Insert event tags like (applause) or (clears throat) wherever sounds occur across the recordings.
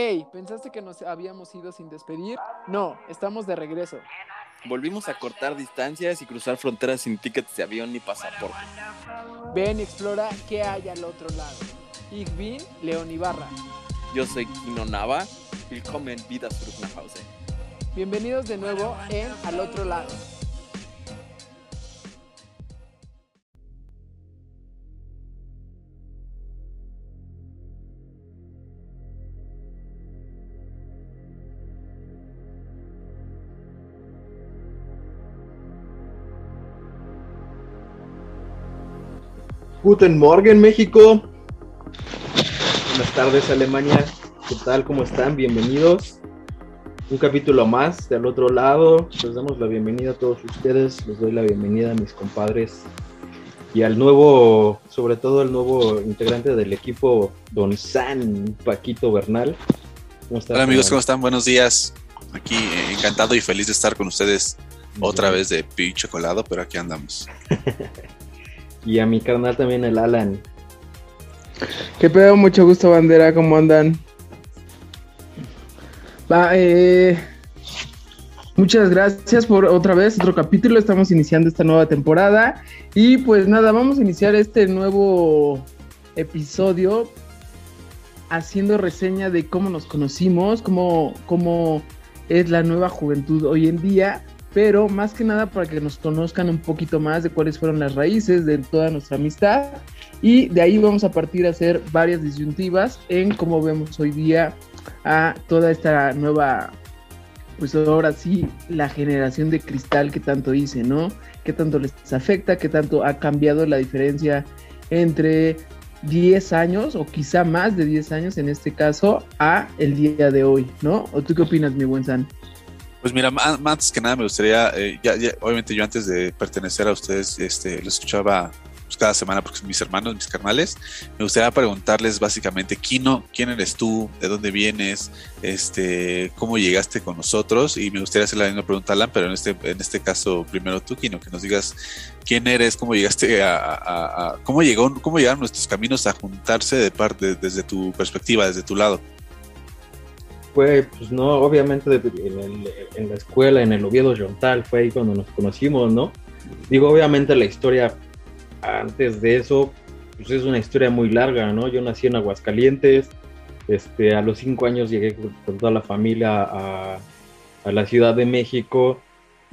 Hey, ¿pensaste que nos habíamos ido sin despedir? No, estamos de regreso. Volvimos a cortar distancias y cruzar fronteras sin tickets de avión ni pasaporte. Ven y explora qué hay al otro lado. Ich bin León Ibarra. Yo soy Kino Nava. Willkommen wieder zurück nach Hause. Bienvenidos de nuevo en Al otro lado. Guten Morgen, México. Buenas tardes, Alemania. ¿Qué tal? ¿Cómo están? Bienvenidos. Un capítulo más del otro lado. Les damos la bienvenida a todos ustedes. Les doy la bienvenida a mis compadres y al nuevo, sobre todo al nuevo integrante del equipo, Don San Paquito Bernal. ¿Cómo están? Hola amigos, ¿cómo están? Buenos días. Aquí eh, encantado y feliz de estar con ustedes otra vez de pinche colado, pero aquí andamos. (laughs) y a mi carnal también, el Alan. ¿Qué pedo? Mucho gusto, bandera, ¿cómo andan? Va, eh, muchas gracias por otra vez, otro capítulo. Estamos iniciando esta nueva temporada. Y pues nada, vamos a iniciar este nuevo episodio haciendo reseña de cómo nos conocimos, cómo, cómo es la nueva juventud hoy en día pero más que nada para que nos conozcan un poquito más de cuáles fueron las raíces de toda nuestra amistad y de ahí vamos a partir a hacer varias disyuntivas en cómo vemos hoy día a toda esta nueva, pues ahora sí, la generación de cristal que tanto dice, ¿no? ¿Qué tanto les afecta? ¿Qué tanto ha cambiado la diferencia entre 10 años o quizá más de 10 años en este caso a el día de hoy, ¿no? ¿O tú qué opinas, mi buen San? Pues mira, antes que nada me gustaría, eh, ya, obviamente yo antes de pertenecer a ustedes, este, lo escuchaba pues, cada semana porque son mis hermanos, mis carnales. Me gustaría preguntarles básicamente, Kino, ¿quién eres tú? ¿De dónde vienes? Este, ¿Cómo llegaste con nosotros? Y me gustaría hacer la misma pregunta a Alan, pero en este, en este caso primero tú, Kino, que nos digas quién eres, cómo llegaste a, cómo llegó, cómo llegaron nuestros caminos a juntarse de parte, desde tu perspectiva, desde tu lado fue, pues no, obviamente en, la escuela, en el Oviedo Yontal, fue ahí cuando nos conocimos, ¿no? Digo, obviamente la historia antes de eso, pues es una historia muy larga, ¿no? Yo nací en Aguascalientes, este, a los cinco años llegué con toda la familia a, a la Ciudad de México.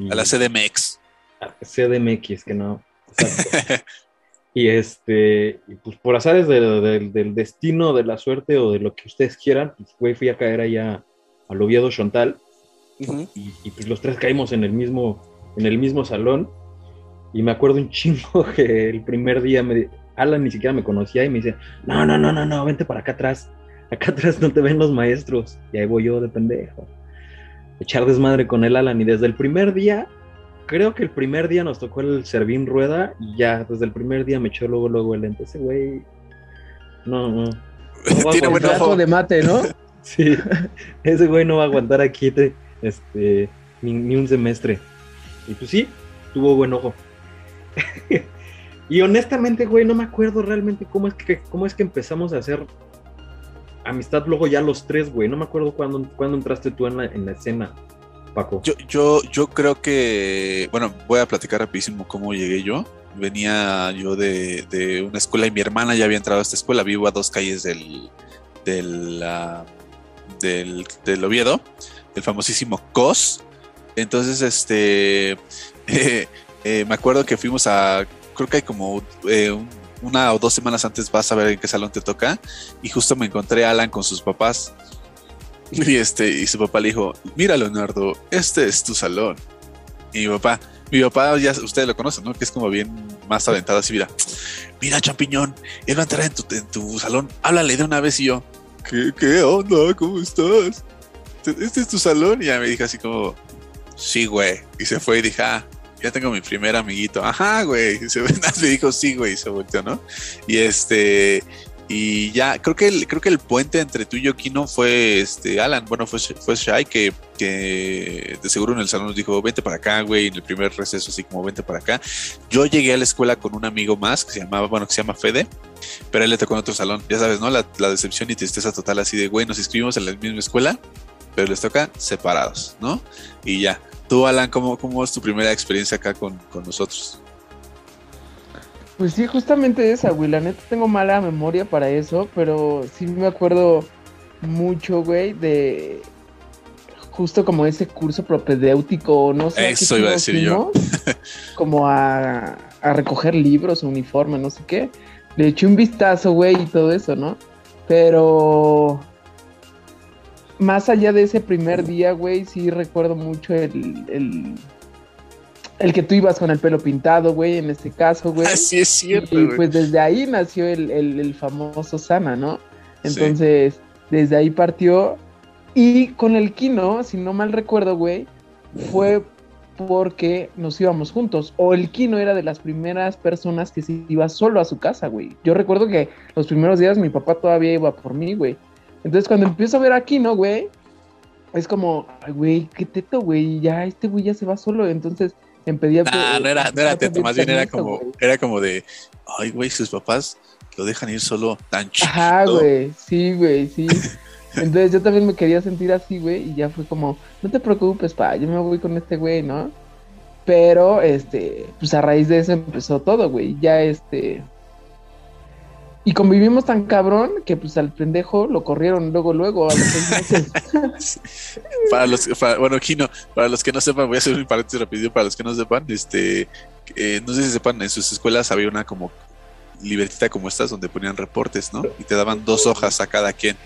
a la CDMX. A CDMX, que no. (laughs) Y este, pues por azares del destino, de la suerte o de lo que ustedes quieran, pues güey, fui a caer allá al Oviedo Chontal. y, pues los tres caímos en el mismo, en el mismo salón. Y me acuerdo un (laughs) chingo que el primer día me, Alan ni siquiera me conocía y me dice, no, no, no, no, no, vente para acá atrás. Acá atrás no te ven los maestros. Y ahí voy yo de pendejo. Echar desmadre con el Alan. Y desde el primer día creo que el primer día nos tocó el Servín Rueda y ya, desde el primer día me echó luego, luego el lente. Ese güey. No, no. (laughs) Tiene buen ojo de mate, ¿no? (laughs) sí. Ese güey no va a aguantar aquí este, ni, un semestre. Y pues sí, tuvo buen ojo. (laughs) y honestamente, güey, no me acuerdo realmente cómo es que, cómo es que empezamos a hacer amistad luego ya los tres, güey. No me acuerdo cuándo, cuándo entraste tú en la, en la escena. Yo, yo, yo creo que, bueno, voy a platicar rapidísimo cómo llegué yo. Venía yo de, una escuela y mi hermana ya había entrado a esta escuela. Vivo a dos calles del, del, del, Oviedo, el famosísimo COS. Entonces, este, (laughs) eh, eh, me acuerdo que fuimos a, creo que hay como eh, una o dos semanas antes vas a ver en qué salón te toca. Y justo me encontré a Alan con sus papás. Y este, y su papá le dijo, mira Leonardo, este es tu salón. Y mi papá, mi papá ya ustedes lo conocen, ¿no? Que es como bien más aventado así, mira, mira champiñón, él va a entrar en tu, tu salón, háblale de una vez y yo, ¿qué, qué onda? ¿Cómo estás? Este es tu salón. Y ya me dijo así como, sí, güey. Y se fue y dije, ah, ya tengo mi primer amiguito. Ajá, güey. Y se me (laughs) dijo, sí, güey. Y se volteó, ¿no? Y este, Y ya, creo que el, creo que el puente entre tú y yo, Kino, fue este Alan, bueno, fue, fue Shai que, que de seguro en el salón nos dijo, vente para acá, güey, en el primer receso, así como vente para acá. Yo llegué a la escuela con un amigo más que se llamaba, bueno, que se llama Fede, pero él le tocó en otro salón. Ya sabes, ¿no? La, la decepción y tristeza total así de, güey, nos inscribimos en la misma escuela, pero les toca separados, ¿no? Y ya. Tú, Alan, ¿cómo, cómo es tu primera experiencia acá con, con nosotros? Pues sí, justamente esa, güey. La neta tengo mala memoria para eso, pero sí me acuerdo mucho, güey, de justo como ese curso propedéutico, no sé. Eso iba a decir yo. (laughs) como a, a, recoger libros, uniforme, no sé qué. Le eché un vistazo, güey, y todo eso, ¿no? Pero más allá de ese primer día, güey, sí recuerdo mucho el, el el que tú ibas con el pelo pintado, güey, en este caso, güey. (laughs) Así es cierto, Y pues desde ahí nació el, el, el famoso Sana, ¿no? Entonces, sí. desde ahí partió. Y con el Kino, si no mal recuerdo, güey, fue porque nos íbamos juntos. O el Kino era de las primeras personas que se iba solo a su casa, güey. Yo recuerdo que los primeros días mi papá todavía iba por mí, güey. Entonces, cuando empiezo a ver a Kino, güey, es como, ay, güey, qué teto, güey, ya este güey ya se va solo. Entonces, en nah, no era, no era teto, más bien era como, era como de, ay, güey, sus papás lo dejan ir solo tan chido. Ajá, güey, sí, güey, sí. (laughs) Entonces yo también me quería sentir así, güey, y ya fue como, no te preocupes, pa, yo me voy con este güey, ¿no? Pero, este, pues a raíz de eso empezó todo, güey, ya este... Y convivimos tan cabrón que pues al pendejo lo corrieron luego, luego, a los seis meses. (laughs) para los, para, bueno, Kino, para los que no sepan, voy a hacer un paréntesis rápido para los que no sepan, este, eh, no sé si sepan, en sus escuelas había una como libretita como estas donde ponían reportes, ¿no? Y te daban dos hojas a cada quien.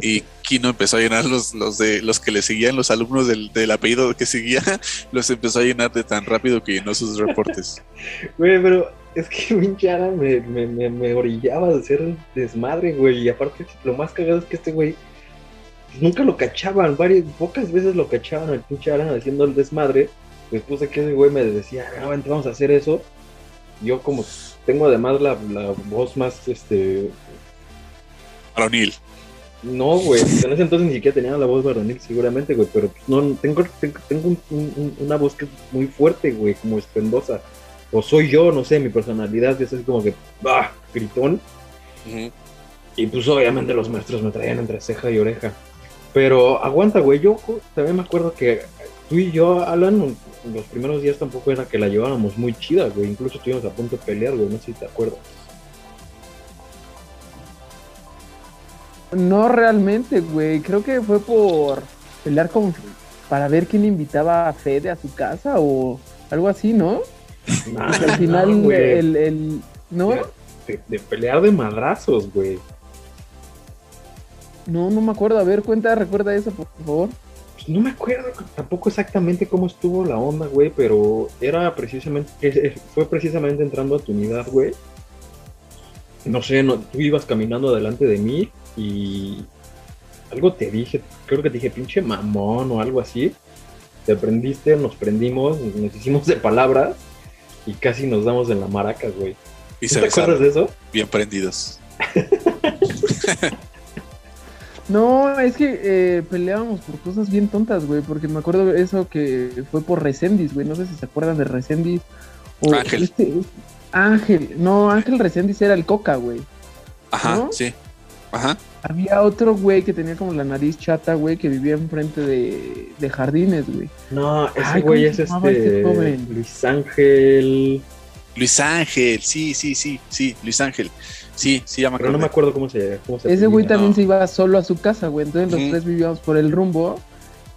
Y Kino empezó a llenar los, los de los que le seguían, los alumnos del, del apellido que seguía, (laughs) los empezó a llenar de tan rápido que llenó sus reportes. Güey, pero es que (laughs) pinche Ara me, me, me, me, orillaba de hacer desmadre, güey. Y aparte, lo más cagado es que este güey nunca lo cachaban. Varias, pocas veces lo cachaban al pinche Ara haciendo el desmadre. Después de que ese güey me decía, ah, vamos a hacer eso. Yo, como tengo además la, la voz más, este. Varonil. No, güey, en ese entonces ni siquiera tenía la voz varonil, seguramente, güey, pero no, tengo, tengo, tengo un, un, una voz que es muy fuerte, güey, como espendosa o soy yo, no sé, mi personalidad es así como que, ¡bah! gritón. Uh -huh. Y pues obviamente los maestros me traían entre ceja y oreja. Pero aguanta, güey, yo también me acuerdo que tú y yo, Alan, los primeros días tampoco era que la llevábamos muy chida, güey. Incluso estuvimos a punto de pelear, güey, no sé si te acuerdas. No realmente, güey. Creo que fue por pelear con para ver quién invitaba a Fede a su casa o algo así, ¿no? No, al final, no, el, el, ¿no? De, de, pelear de madrazos, güey. No, no me acuerdo. A ver, cuenta, recuerda eso, por favor. Pues no me acuerdo tampoco exactamente cómo estuvo la onda, güey, pero era precisamente, fue precisamente entrando a tu unidad, güey. No sé, no, tú ibas caminando delante de mí y algo te dije, creo que te dije pinche mamón o algo así. Te prendiste, nos prendimos, nos hicimos de palabras y casi nos damos en la maraca, güey. ¿Y se ¿Te acuerdas de eso? Bien prendidos. (laughs) no, es que eh, peleábamos por cosas bien tontas, güey, porque me acuerdo eso que fue por Resendis, güey, no sé si se acuerdan de Resendis. O Ángel. Este, Ángel, no, Ángel Resendis era el Coca, güey. Ajá, ¿no? sí. Ajá. Había otro güey que tenía como la nariz chata, güey, que vivía enfrente de, de jardines, güey. No, ese güey es este, este Luis Ángel. Luis Ángel, sí, sí, sí, sí, Luis Ángel. Sí, sí, ya me Pero no me acuerdo cómo se, cómo se Ese güey también no. se iba solo a su casa, güey. Entonces los uh -huh. tres vivíamos por el rumbo.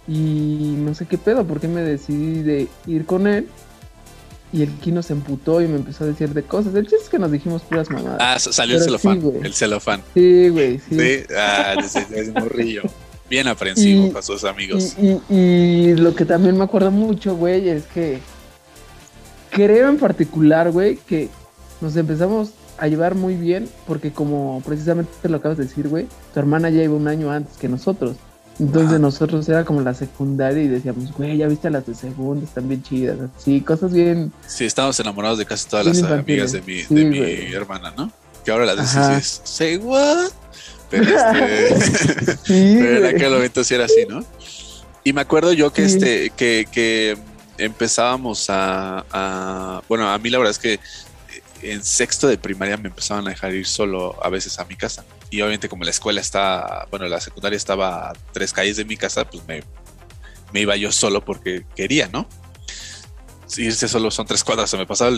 Y no sé qué pedo, por qué me decidí de ir con él. Y el Kino se emputó y me empezó a decir de cosas. El chiste es que nos dijimos puras mamadas. Ah, salió Pero el celofán. Sí, el celofán. Sí, güey, sí. Sí, ah, es morrillo. Bien aprensivo con sus amigos. Y, y, y, lo que también me acuerdo mucho, güey, es que creo en particular, güey, que nos empezamos a llevar muy bien porque como precisamente te lo acabas de decir, güey, tu hermana ya iba un año antes que nosotros. Entonces nosotros era como la secundaria y decíamos, güey, ya viste las de segunda, están bien chidas. Sí, cosas bien. Sí, estábamos enamorados de casi todas las amigas de mi, sí, de mi hermana, ¿no? Que ahora las dices, say what? Pero, este, (laughs) Sí, (laughs) pero en aquel momento sí era así, ¿no? Y me acuerdo yo que Sí. este, que, que empezábamos a, a- bueno, a mí la verdad es que en sexto de primaria me empezaban a dejar ir solo a veces a mi casa. Y obviamente como la escuela está, bueno, la secundaria estaba a tres calles de mi casa, pues me, me iba yo solo porque quería, ¿no? Irse solo son tres cuadras, o sea, me pasaba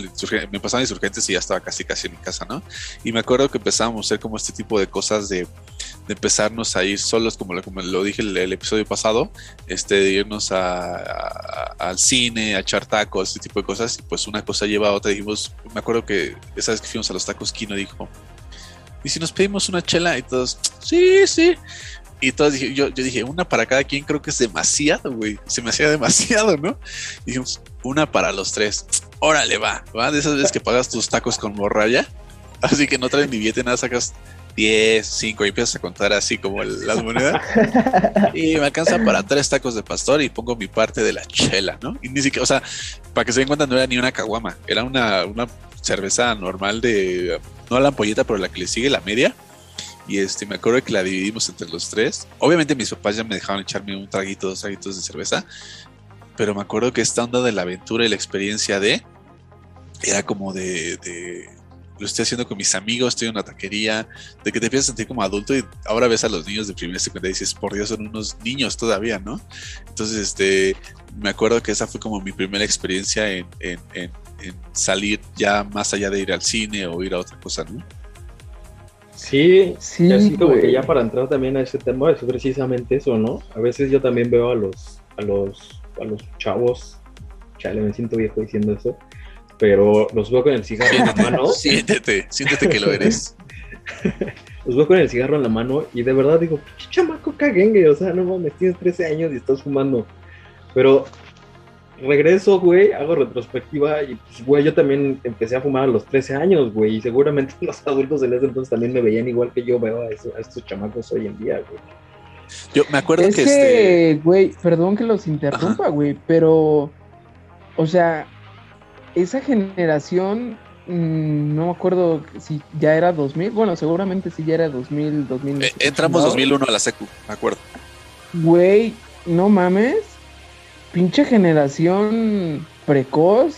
me pasaban insurgentes y ya estaba casi casi en mi casa, ¿no? Y me acuerdo que empezábamos a hacer como este tipo de cosas de, de empezarnos a ir solos, como lo, dije el, el episodio pasado, este, de irnos al cine, a echar tacos, este tipo de cosas, y pues una cosa lleva a otra. Dijimos, me acuerdo que esa vez que fuimos a los tacos, Kino dijo, ¿y si nos pedimos una chela? Y todos, sí, sí. Y todos dije, yo, yo dije, una para cada quien creo que es demasiado, güey. Se me hacía demasiado, ¿no? Y dijimos, una para los tres. Órale, va, va. De esas veces que pagas tus tacos con morralla. Así que no traes ni billete, nada, sacas 10, 5 y empiezas a contar así como las monedas. Y me alcanza para tres tacos de pastor y pongo mi parte de la chela, ¿no? Y ni siquiera, o sea, para que se den cuenta, no era ni una caguama, era una cerveza normal de, no la ampolleta, pero la que le sigue, la media. Y este, me acuerdo que la dividimos entre los tres. Obviamente mis papás ya me dejaban echarme un traguito, dos traguitos de cerveza. Pero me acuerdo que esta onda de la aventura y la experiencia de, era como de, de lo estoy haciendo con mis amigos, estoy en una taquería, de que te empiezas a sentir como adulto y ahora ves a los niños de primera y secundaria y dices, por Dios, son unos niños todavía, ¿no? Entonces, este, me acuerdo que esa fue como mi primera experiencia en, en, en, en salir ya más allá de ir al cine o ir a otra cosa, ¿no? Sí, Sí, y así como que ya para entrar también a ese tema es precisamente eso, ¿no? A veces yo también veo a los, a los, a los chavos, chale, me siento viejo diciendo eso, pero los veo con el cigarro en la (laughs) mano, Siéntete, siéntete que lo eres. (laughs) los veo con el cigarro en la mano y de verdad digo, "Pinche chamaco caguengue, o sea, no mames, tienes 13 años y estás fumando. Pero regreso, güey, hago retrospectiva y pues, güey, yo también empecé a fumar a los 13 años, güey, y seguramente (laughs) los adultos en ese entonces también me veían igual que yo veo a, eso- a estos chamacos hoy en día, güey. Yo me acuerdo Es que, que, este, güey, perdón que los interrumpa, güey, pero, o sea, esa generación, mm, no me acuerdo si ya era 2000, bueno, seguramente sí ya era 2000, 2000. eh, entramos ¿no? 2001 a la secu, me acuerdo. Güey, no mames, pinche generación precoz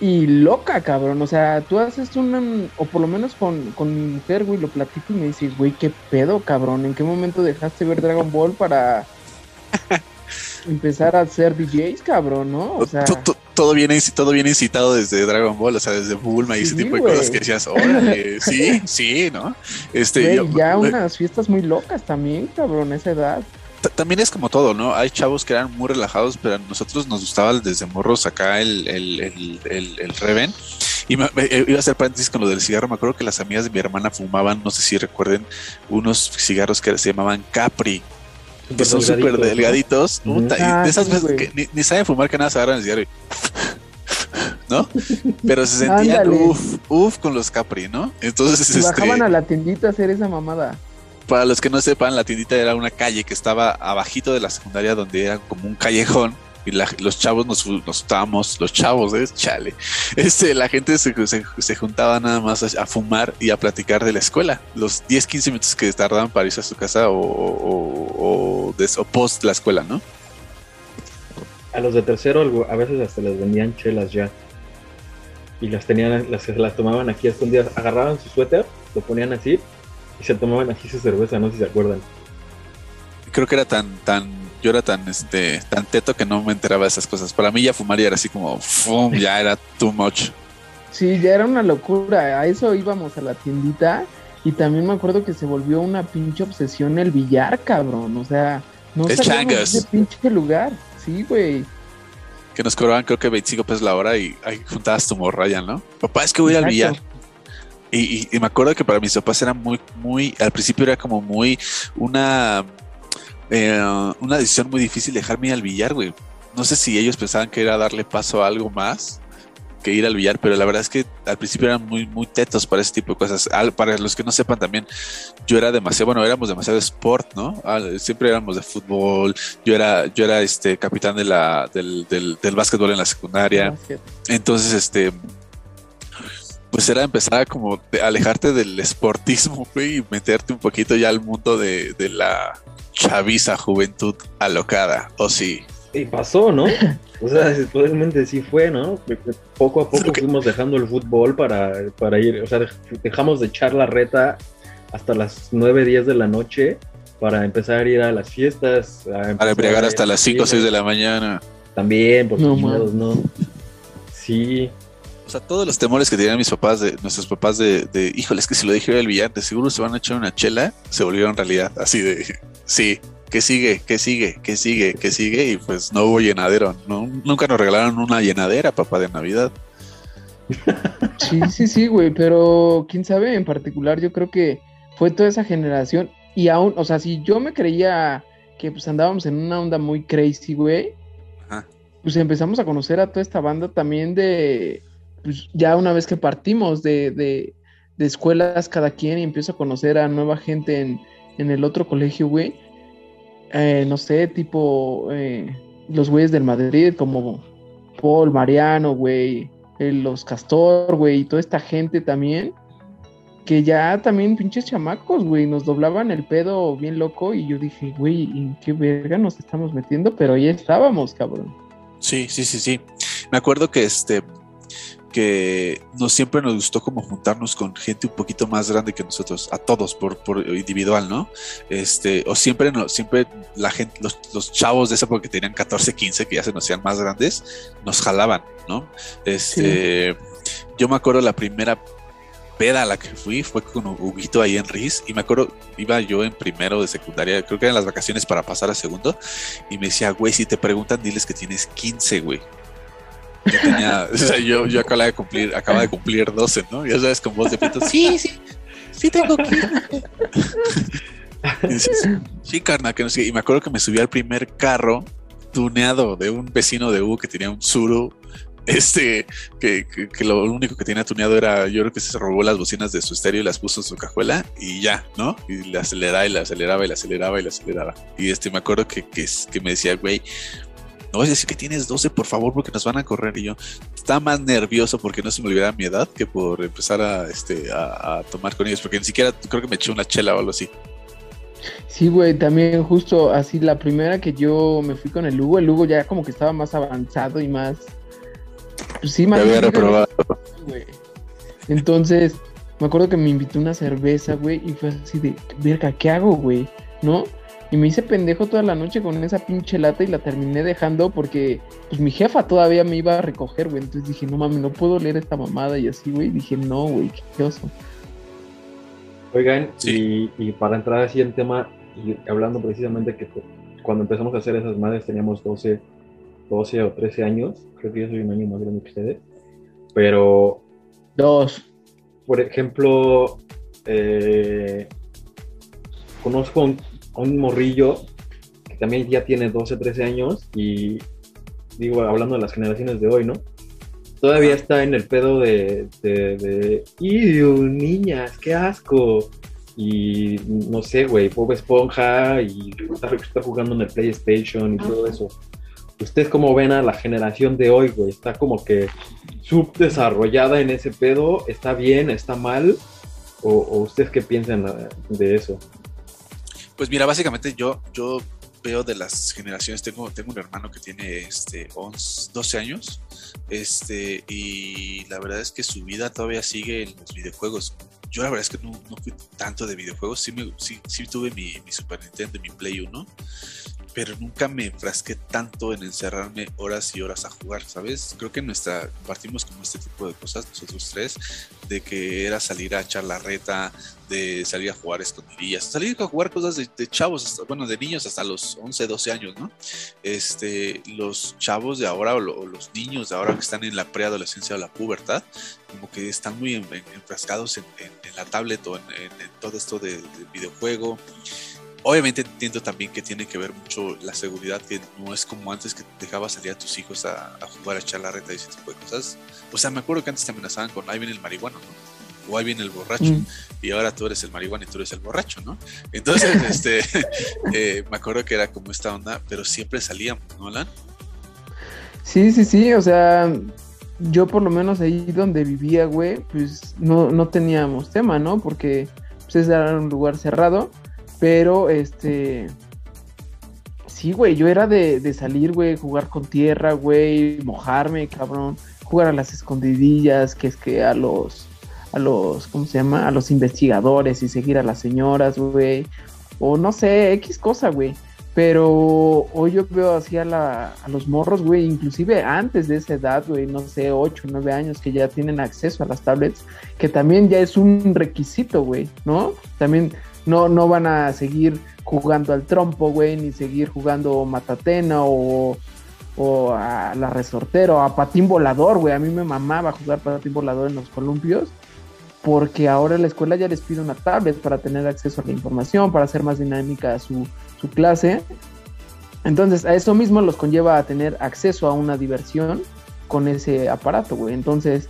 y loca, cabrón. O sea, tú haces una, o por lo menos con, con mi mujer, güey, lo platico y me dice, güey, qué pedo, cabrón. ¿En qué momento dejaste ver Dragon Ball para (laughs) empezar a ser DJs, cabrón, no? O sea, To- to- todo, viene, todo viene incitado desde Dragon Ball, o sea, desde Bulma y ese tipo de cosas que decías, (laughs) órale, sí, sí, ¿no? Este, yo- ya unas fiestas muy locas también, cabrón, a esa edad. También es como todo, ¿no? Hay chavos que eran muy relajados, pero a nosotros nos gustaba desde morros acá el, el, el, el, el Reven. Y me- me- iba a hacer paréntesis con lo del cigarro. Me acuerdo que las amigas de mi hermana fumaban, no sé si recuerden, unos cigarros que se llamaban Capri, que son súper delgaditos. Puta, y Ah, de esas sí, veces que ni, ni saben fumar que nada se agarran el cigarro y- (laughs) ¿No? Pero se sentían uff, uff con los Capri, ¿no? Entonces, Y este, bajaban a la tiendita a hacer esa mamada. Para los que no sepan, la tiendita era una calle que estaba abajito de la secundaria donde era como un callejón y la- los chavos nos, nos estábamos, los chavos, ¿eh? chale, (laughs) este, la gente se, se- se juntaba nada más a, fumar y a platicar de la escuela, los 10, 15 minutos que tardaban para irse a su casa o, o, o post la escuela, ¿no? A los de tercero a veces hasta les vendían chelas ya. Y las tenían, las, las tomaban aquí escondidas. Agarraban su suéter, lo ponían así y se tomaban aquí su cerveza, no sé si se acuerdan. Creo que era tan, tan, yo era tan, este, tan teto que no me enteraba de esas cosas. Para mí ya fumar ya era así como, fum, ya era too much. Sí, ya era una locura. A eso íbamos a la tiendita. Y también me acuerdo que se volvió una pinche obsesión el billar, cabrón. O sea, no salíamos de ese pinche lugar. Sí, güey. que nos cobraban creo que 25 pesos la hora y ahí juntabas tu morralla, ¿no? Papá, es que voy al billar. Y, me acuerdo que para mis papás era muy, muy, al principio era como muy una, eh, una decisión muy difícil dejarme ir al billar, güey. No sé si ellos pensaban que era darle paso a algo más que ir al billar, pero la verdad es que al principio eran muy, muy tetos para ese tipo de cosas. Al- para los que no sepan también, yo era demasiado, bueno, éramos demasiado sport, ¿no? Al- siempre éramos de fútbol, yo era, yo era este capitán de la, del, del, del básquetbol en la secundaria. Entonces, este, Pues era empezar a como alejarte del esportismo, (laughs) güey, y meterte un poquito ya al mundo de, de la chaviza juventud alocada, o sí. Y pasó, ¿no? (laughs) O sea, probablemente sí fue, ¿no? Poco a poco fuimos dejando el fútbol para, para ir, o sea, dej- dejamos de echar la reta hasta las 9, 10 de la noche para empezar a ir a las fiestas. Para embriagar hasta las 5 o 6 de la mañana. También, por No, no. Sí, O sea, todos los temores que tenían mis papás, de nuestros papás de, de híjole, es que si lo dije el villano, de seguro se van a echar una chela, se volvieron realidad. Así de, sí, que sigue, que sigue, que sigue, que sigue, y pues no hubo llenadero. No, nunca nos regalaron una llenadera, papá, de Navidad. (laughs) Sí, sí, sí, güey, pero quién sabe, en particular yo creo que fue toda esa generación y aún, o sea, si yo me creía que pues andábamos en una onda muy crazy, güey, Ajá. pues empezamos a conocer a toda esta banda también de, pues ya una vez que partimos de, de, de escuelas cada quien y empiezo a conocer a nueva gente en, en el otro colegio, güey, eh, no sé, tipo eh, los güeyes del Madrid, como Paul, Mariano, güey, eh, los Castor, güey, y toda esta gente también, que ya también pinches chamacos, güey, nos doblaban el pedo bien loco y yo dije, güey, ¿en qué verga nos estamos metiendo? Pero ahí estábamos, cabrón. Sí, sí, sí, sí. Me acuerdo que este que nos siempre nos gustó como juntarnos con gente un poquito más grande que nosotros, a todos por, por individual, ¿no? Este, o siempre no, siempre la gente, los, los chavos de esa época que tenían 14, 15, que ya se nos hacían más grandes, nos jalaban, ¿no? Este, yo me acuerdo la primera peda a la que fui fue con Huguito ahí en Riz y me acuerdo, iba yo en primero de secundaria, creo que eran las vacaciones para pasar a segundo y me decía, güey, si te preguntan, diles que tienes 15, güey. Yo tenía, (laughs) yo, yo acababa de cumplir, acaba de cumplir 12, ¿no? Ya sabes, con voz de pito, sí, sí, sí tengo 15. Y dices, sí, carnal, que no sé. Y me acuerdo que me subí al primer carro tuneado de un vecino de Hugo que tenía un Zuru este, que, que, que, lo único que tenía tuneado era, yo creo que se robó las bocinas de su estéreo y las puso en su cajuela y ya, ¿no? Y le aceleraba y la aceleraba y la aceleraba y la aceleraba. Y este, me acuerdo que, que, que me decía, güey, no a decir que tienes 12, por favor, porque nos van a correr. Y yo estaba más nervioso porque no se me olvidaba mi edad que por empezar a, este, a, a tomar con ellos, porque ni siquiera creo que me eché una chela o algo así. Sí, güey, también justo así, la primera que yo me fui con el Hugo, el Hugo ya como que estaba más avanzado y más pues sí, más. había reprobado. Güey. Entonces, me acuerdo que me invitó una cerveza, güey, y fue así de, verga, ¿qué hago, güey? ¿No? Y me hice pendejo toda la noche con esa pinche lata y la terminé dejando porque, pues, mi jefa todavía me iba a recoger, güey. Entonces dije, no mames, no puedo leer esta mamada y así, güey. Dije, no, güey, qué oso. Oigan, sí. y, y, para entrar así en tema, y hablando precisamente que cuando empezamos a hacer esas madres teníamos 12, 12 o 13 años, creo que yo soy un año más grande que ustedes, pero... Dos. Por ejemplo, eh, conozco un, a un morrillo que también ya tiene 12, 13 años y digo, hablando de las generaciones de hoy, ¿no? Todavía está en el pedo de, de, de ¡Iu, niñas, qué asco! Y no sé, güey, Bob Esponja y está, está jugando en el PlayStation y todo eso. ¿Ustedes cómo ven a la generación de hoy, güey? ¿Está como que subdesarrollada en ese pedo? ¿Está bien? ¿Está mal? ¿O, o ustedes qué piensan de eso? Pues mira, básicamente yo, yo veo de las generaciones, tengo, tengo un hermano que tiene este, 11, 12 años, este, y la verdad es que su vida todavía sigue en los videojuegos. Yo la verdad es que no, no fui tanto de videojuegos, sí, me, sí, sí tuve mi, mi, Super Nintendo mi Play 1, pero nunca me enfrasqué tanto en encerrarme horas y horas a jugar, ¿sabes? Creo que nuestra, compartimos como este tipo de cosas, nosotros tres, de que era salir a echar la reta, de salir a jugar escondidillas, salir a jugar cosas de, chavos, hasta, bueno, de niños hasta los 11, 12 años, ¿no? Este, los chavos de ahora o, lo, o los niños de ahora que están en la preadolescencia o la pubertad, como que están muy en, en, enfrascados en, en, la tablet o en, todo esto de, de videojuego. Obviamente entiendo también que tiene que ver mucho la seguridad, que no es como antes que dejabas salir a tus hijos a, a, jugar, a echar la reta y ese tipo de cosas. O sea, me acuerdo que antes te amenazaban con ahí viene el marihuano, ¿no? O ahí viene el borracho. Mm. Y ahora tú eres el marihuana y tú eres el borracho, ¿no? Entonces, (laughs) este, (laughs) eh, me acuerdo que era como esta onda, pero siempre salíamos, ¿no, Alan? Sí, sí, sí, o sea, yo por lo menos ahí donde vivía, güey, pues no, no teníamos tema, ¿no? Porque pues era un lugar cerrado, pero este... Sí, güey, yo era de, de salir, güey, jugar con tierra, güey, mojarme, cabrón, jugar a las escondidillas, que es que a los, a los, ¿cómo se llama? A los investigadores y seguir a las señoras, güey, o no sé, X cosa, güey. Pero hoy yo veo así a, la, a los morros, güey, inclusive antes de esa edad, güey, no sé, 8, 9 años que ya tienen acceso a las tablets, que también ya es un requisito, güey, ¿no? También no, no van a seguir jugando al trompo, güey, ni seguir jugando matatena o, o a la resortero, a patín volador, güey. A mí me mamaba jugar patín volador en los columpios porque ahora la escuela ya les pide una tablet para tener acceso a la información, para hacer más dinámica su, su clase. Entonces, a eso mismo los conlleva a tener acceso a una diversión con ese aparato, güey. Entonces,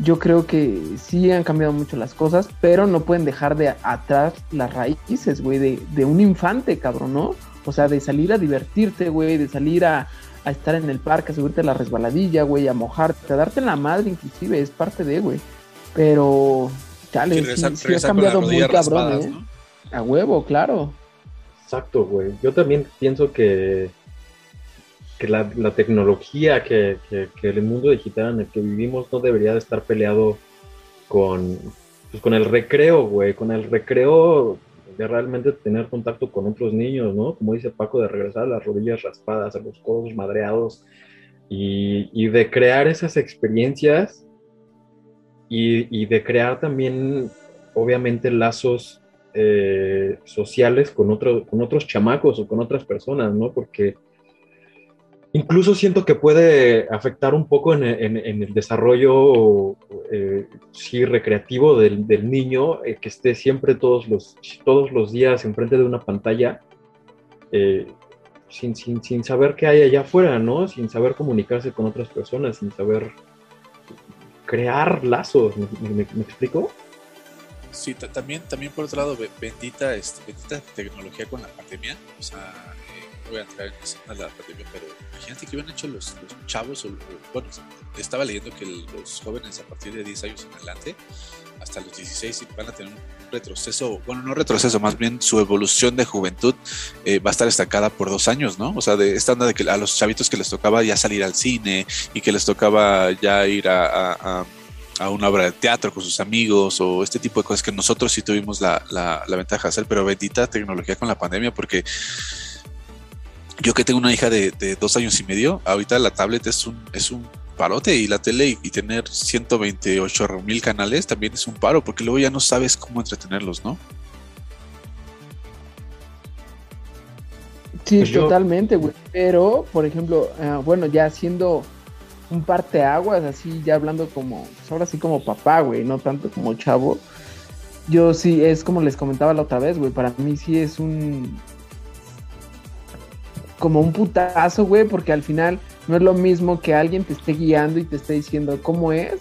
yo creo que sí han cambiado mucho las cosas, pero no pueden dejar de atrás las raíces, güey, de, de un infante, cabrón, ¿no? O sea, de salir a divertirte, güey, de salir a, a estar en el parque, a subirte a la resbaladilla, güey, a mojarte, a darte en la madre, inclusive, es parte de, güey. Pero, chale, sí, sí ha cambiado muy cabrón, raspadas, ¿eh? ¿no? A huevo, claro. Exacto, güey. Yo también pienso que, que la, tecnología, que, el mundo digital en el que vivimos no debería de estar peleado con, pues, con el recreo, güey, con el recreo de realmente tener contacto con otros niños, ¿no? Como dice Paco, de regresar a las rodillas raspadas, a los codos madreados y, de crear esas experiencias y, y de crear también, obviamente, lazos eh, sociales con, otro- con otros chamacos o con otras personas, ¿no? Porque incluso siento que puede afectar un poco en, el desarrollo, eh, sí, recreativo del, niño, eh, que esté siempre todos los, todos los días enfrente de una pantalla, eh, sin, sin, sin saber qué hay allá afuera, ¿no? Sin saber comunicarse con otras personas, sin saber crear lazos, ¿me, explico? Sí, ta- también, también por otro lado, be- bendita, este, tecnología con la pandemia. O sea, voy a entrar en de la pandemia, pero imagínate que hubieran hecho los, chavos, o, bueno, estaba leyendo que los jóvenes a partir de 10 años en adelante, hasta los 16, van a tener un retroceso, bueno, no retroceso, más bien su evolución de juventud eh, va a estar estancada por dos años, ¿no? O sea, de esta onda de que a los chavitos que les tocaba ya salir al cine y que les tocaba ya ir a- a- a a una obra de teatro con sus amigos o este tipo de cosas que nosotros sí tuvimos la, la, la ventaja de hacer, pero bendita tecnología con la pandemia porque yo que tengo una hija de, de dos años y medio, ahorita la tablet es un, es un parote y la tele y, y tener 128 mil canales también es un paro porque luego ya no sabes cómo entretenerlos, ¿no? Sí, Pues yo- totalmente, güey. Pero, por ejemplo, ah, bueno, ya siendo un parteaguas, así ya hablando como, pues ahora sí como papá, güey, no tanto como chavo. Yo sí, es como les comentaba la otra vez, güey, para mí sí es un... Como un putazo, güey, porque al final no es lo mismo que alguien te esté guiando y te esté diciendo cómo es,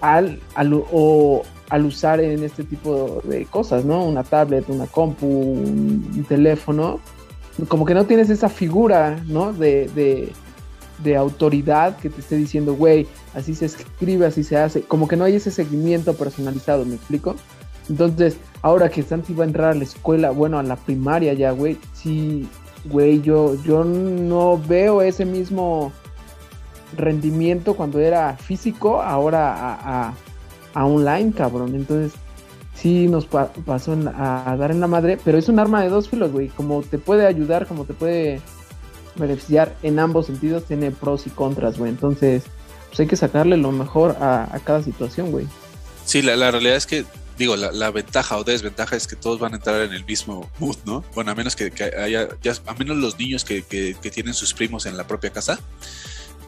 al, al, o al usar en este tipo de cosas, ¿no? Una tablet, una compu, un, un teléfono, como que no tienes esa figura, ¿no? De, de, de autoridad que te esté diciendo, güey, así se escribe, así se hace, como que no hay ese seguimiento personalizado, ¿me explico? Entonces, ahora que Santi va a entrar a la escuela, bueno, a la primaria ya, güey, sí, güey, yo, yo no veo ese mismo rendimiento cuando era físico, ahora a, a, online, cabrón. Entonces, sí nos pa- pasó a dar en la madre, pero es un arma de dos filos, güey. Como te puede ayudar, como te puede beneficiar en ambos sentidos, tiene pros y contras, güey. Entonces, pues hay que sacarle lo mejor a, a cada situación, güey. Sí, la, la realidad es que, digo, la, ventaja o desventaja es que todos van a entrar en el mismo mood, ¿no? Bueno, a menos que, haya, ya, a menos los niños que, que, tienen sus primos en la propia casa,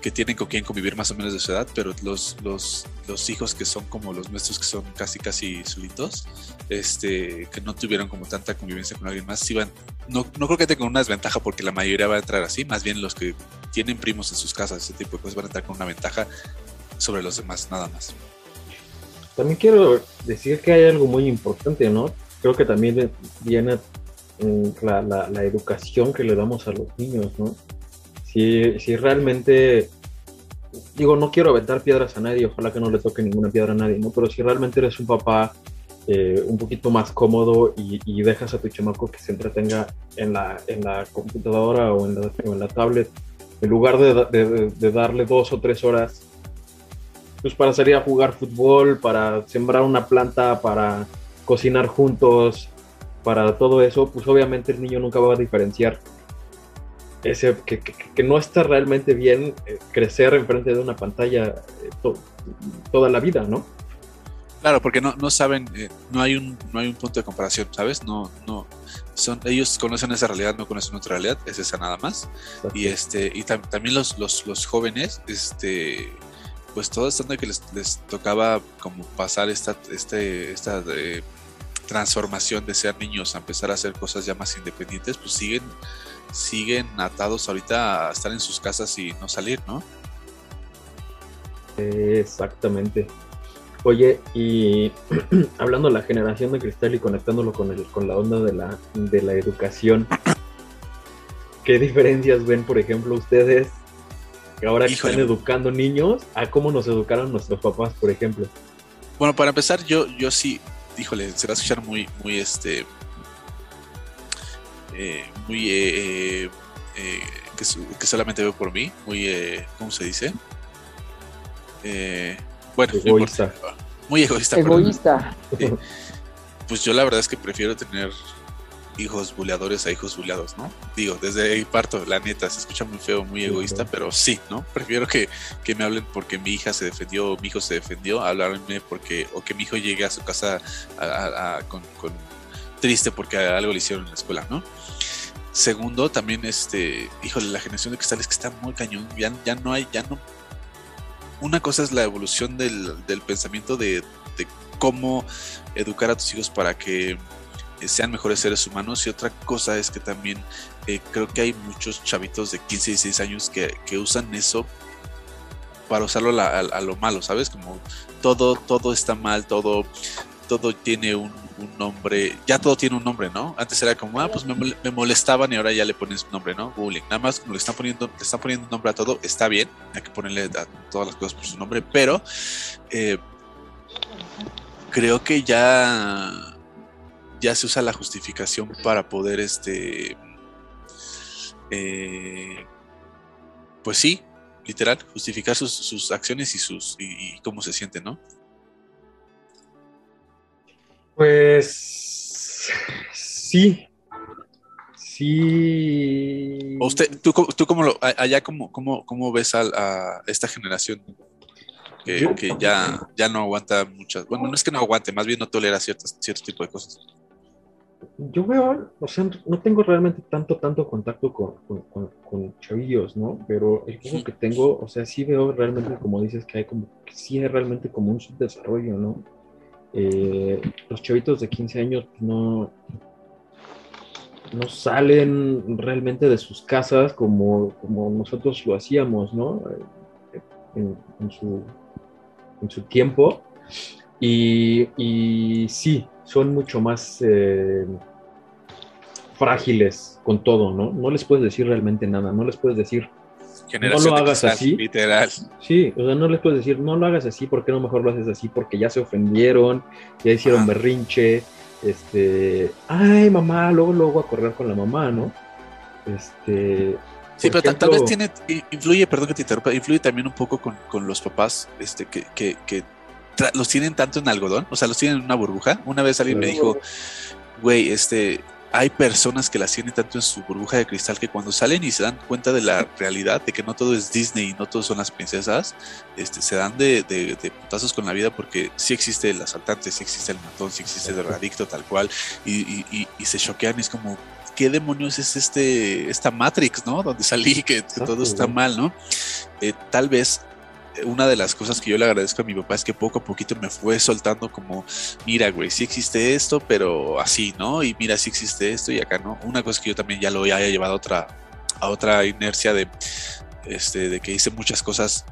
que tienen con quien convivir más o menos de su edad, pero los, los, los hijos que son como los nuestros, que son casi, casi solitos, este, que no tuvieron como tanta convivencia con alguien más, sí no, no creo que tengan una desventaja porque la mayoría va a entrar así, más bien los que tienen primos en sus casas, ese tipo de cosas van a entrar con una ventaja sobre los demás, nada más. También quiero decir que hay algo muy importante, ¿no? Creo que también viene mm, la, la- la educación que le damos a los niños, ¿no? Si, si realmente digo, no quiero aventar piedras a nadie, ojalá que no le toque ninguna piedra a nadie, ¿no? Pero si realmente eres un papá eh, un poquito más cómodo y, y dejas a tu chamaco que se entretenga en la, en la computadora o en la, o en la tablet, en lugar de, de- de darle dos o tres horas, pues para salir a jugar fútbol, para sembrar una planta, para cocinar juntos, para todo eso, pues obviamente el niño nunca va a diferenciar ese que, que- que no está realmente bien eh, crecer enfrente de una pantalla eh, to- toda la vida, ¿no? Claro, porque no, no saben, eh, no hay un no hay un punto de comparación, ¿sabes? No, no, son, ellos conocen esa realidad, no conocen otra realidad, es esa nada más. Y este, y tam- también los, los, los jóvenes, este, pues todo estando que les, les tocaba como pasar esta, este, esta eh, transformación de ser niños a empezar a hacer cosas ya más independientes, pues siguen, siguen atados ahorita a estar en sus casas y no salir, ¿no? Exactamente. Oye, y (clears throat) hablando de la generación de cristal y conectándolo con, el, con la onda de la, de la educación, ¿qué diferencias ven, por ejemplo, ustedes que ahora Híjole. están educando niños a cómo nos educaron nuestros papás, por ejemplo? Bueno, para empezar, yo, yo sí, híjole, se va a escuchar muy, muy este. eh, muy. eh, eh, eh, que, que solamente veo por mí, muy. eh, ¿Cómo se dice? Eh, bueno, no Egoísta. Muy egoísta. Egoísta. Sí. Pues yo la verdad es que prefiero tener hijos buleadores a hijos buleados, ¿no? Digo, desde ahí parto, la neta, se escucha muy feo, muy egoísta, pero sí, ¿no? (laughs) Prefiero que, que me hablen porque mi hija se defendió o mi hijo se defendió, hablarme porque, o que mi hijo llegue a su casa a- a- a- con, con- triste porque algo le hicieron en la escuela, ¿no? Segundo, también, este, híjole, la generación de cristales que está muy cañón, ya, ya no hay, ya no. Una cosa es la evolución del, del pensamiento de, de cómo educar a tus hijos para que sean mejores seres humanos y otra cosa es que también eh, creo que hay muchos chavitos de 15 y 16 años que, que usan eso para usarlo a, lo malo, ¿sabes? Como todo, todo está mal, todo, todo tiene un, nombre, ya todo tiene un nombre, ¿no? Antes era como, ah, pues me molestaban y ahora ya le pones un nombre, ¿no? Bullying. Nada más como le están poniendo, le están poniendo un nombre a todo, está bien, hay que ponerle a todas las cosas por su nombre, pero eh, creo que ya ya se usa la justificación para poder este eh, pues sí literal justificar sus, sus acciones y sus y, y cómo se siente no Pues sí. Sí. usted tú, tú cómo lo a- allá cómo, cómo, cómo ves al- a, esta generación que, que ya ya no aguanta muchas bueno no es que no aguante más bien no tolera ciertos cierto tipo de cosas Yo veo, o sea, no tengo realmente tanto, tanto contacto con, con, con- con chavillos, ¿no? Pero el poco que tengo, o sea, sí veo realmente, como dices, que hay como, que sí hay realmente como un subdesarrollo, ¿no? Eh, los chavitos de 15 años no, no salen realmente de sus casas como, como nosotros lo hacíamos, ¿no? Eh, En, en su, en su tiempo. Y, y sí, son mucho más eh, frágiles con todo, ¿no? No les puedes decir realmente nada, no les puedes decir, generación de hagas cristal, así. literal sí, o sea, no les puedes decir, no lo hagas así, ¿por qué no mejor lo haces así? Porque ya se ofendieron, ya hicieron Ajá. berrinche, este, ay, mamá, luego, luego a correr con la mamá, ¿no? Este, Sí, pero ta- tal vez tiene, influye, perdón que te interrumpa, influye también un poco con, con los papás, este, que, que, que los tienen tanto en algodón, o sea, los tienen en una burbuja. Una vez alguien me dijo, güey, este, hay personas que las tienen tanto en su burbuja de cristal que cuando salen y se dan cuenta de la (laughs) realidad, de que no todo es Disney y no todos son las princesas, este, se dan de, de, de putazos con la vida porque sí existe el asaltante, sí existe el matón, sí existe el drogadicto tal cual, y, y, y, y se choquean y es como, ¿qué demonios es este, esta Matrix, no? Donde salí, que, que todo está mal, ¿no? Eh, tal vez una de las cosas que yo le agradezco a mi papá es que poco a poquito me fue soltando como, mira, güey, sí existe esto, pero así, ¿no? Y mira, sí existe esto y acá, ¿no? Una cosa que yo también ya lo haya llevado a otra, a otra inercia de, este, de que hice muchas cosas,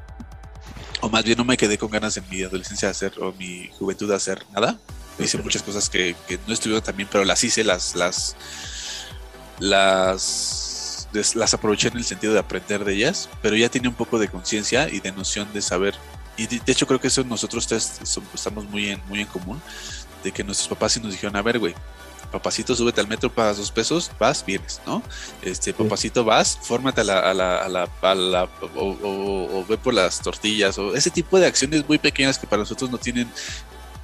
o más bien no me quedé con ganas en mi adolescencia de hacer, o mi juventud de hacer nada. Hice muchas cosas que, que no estuvieron tan bien, pero las hice, las, las, las las aproveché en el sentido de aprender de ellas, pero ya tenía un poco de conciencia y de noción de saber. Y de, de hecho creo que eso nosotros tres estamos muy en, muy en común, de que nuestros papás sí nos dijeron, a ver, güey, papacito, súbete al metro, pagas dos pesos, vas, vienes, ¿no? Este, papacito, vas, fórmate a la, a la, a la, a la- o, o- o ve por las tortillas, o ese tipo de acciones muy pequeñas que para nosotros no tienen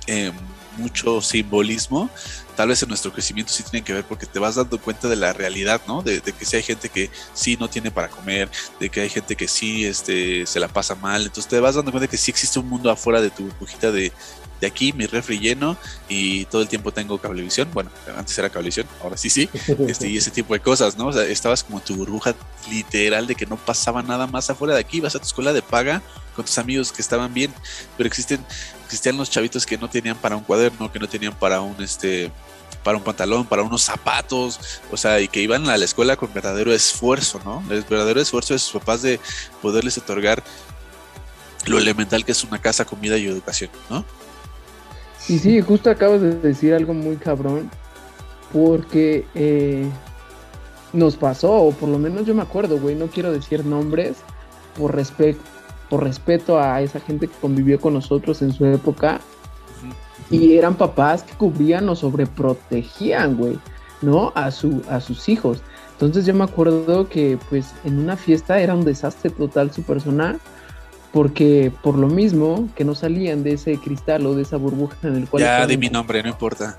eh, mucho simbolismo, tal vez en nuestro crecimiento sí tienen que ver porque te vas dando cuenta de la realidad, ¿no? De, de que sí hay gente que sí no tiene para comer, de que hay gente que sí este, se la pasa mal, entonces te vas dando cuenta que sí existe un mundo afuera de tu burbujita de, de aquí, mi refri lleno y todo el tiempo tengo cablevisión, bueno, antes era cablevisión, ahora sí sí, (laughs) este, y ese tipo de cosas, ¿no? O sea, estabas como tu burbuja literal de que no pasaba nada más afuera de aquí, vas a tu escuela de paga con tus amigos que estaban bien, pero existen, existían los chavitos que no tenían para un cuaderno, que no tenían para un este para un pantalón, para unos zapatos, o sea, y que iban a la escuela con verdadero esfuerzo, ¿no? El verdadero esfuerzo de sus papás de poderles otorgar lo elemental que es una casa, comida y educación, ¿no? Y sí, justo acabas de decir algo muy cabrón, porque eh, nos pasó, o por lo menos yo me acuerdo, güey, no quiero decir nombres por, respe- por respeto a esa gente que convivió con nosotros en su época, y eran papás que cubrían o sobreprotegían, güey, ¿no? A, su, a sus hijos. Entonces yo me acuerdo que pues en una fiesta era un desastre total su persona, porque por lo mismo que no salían de ese cristal o de esa burbuja en el cual... Ya di mi nombre, no importa.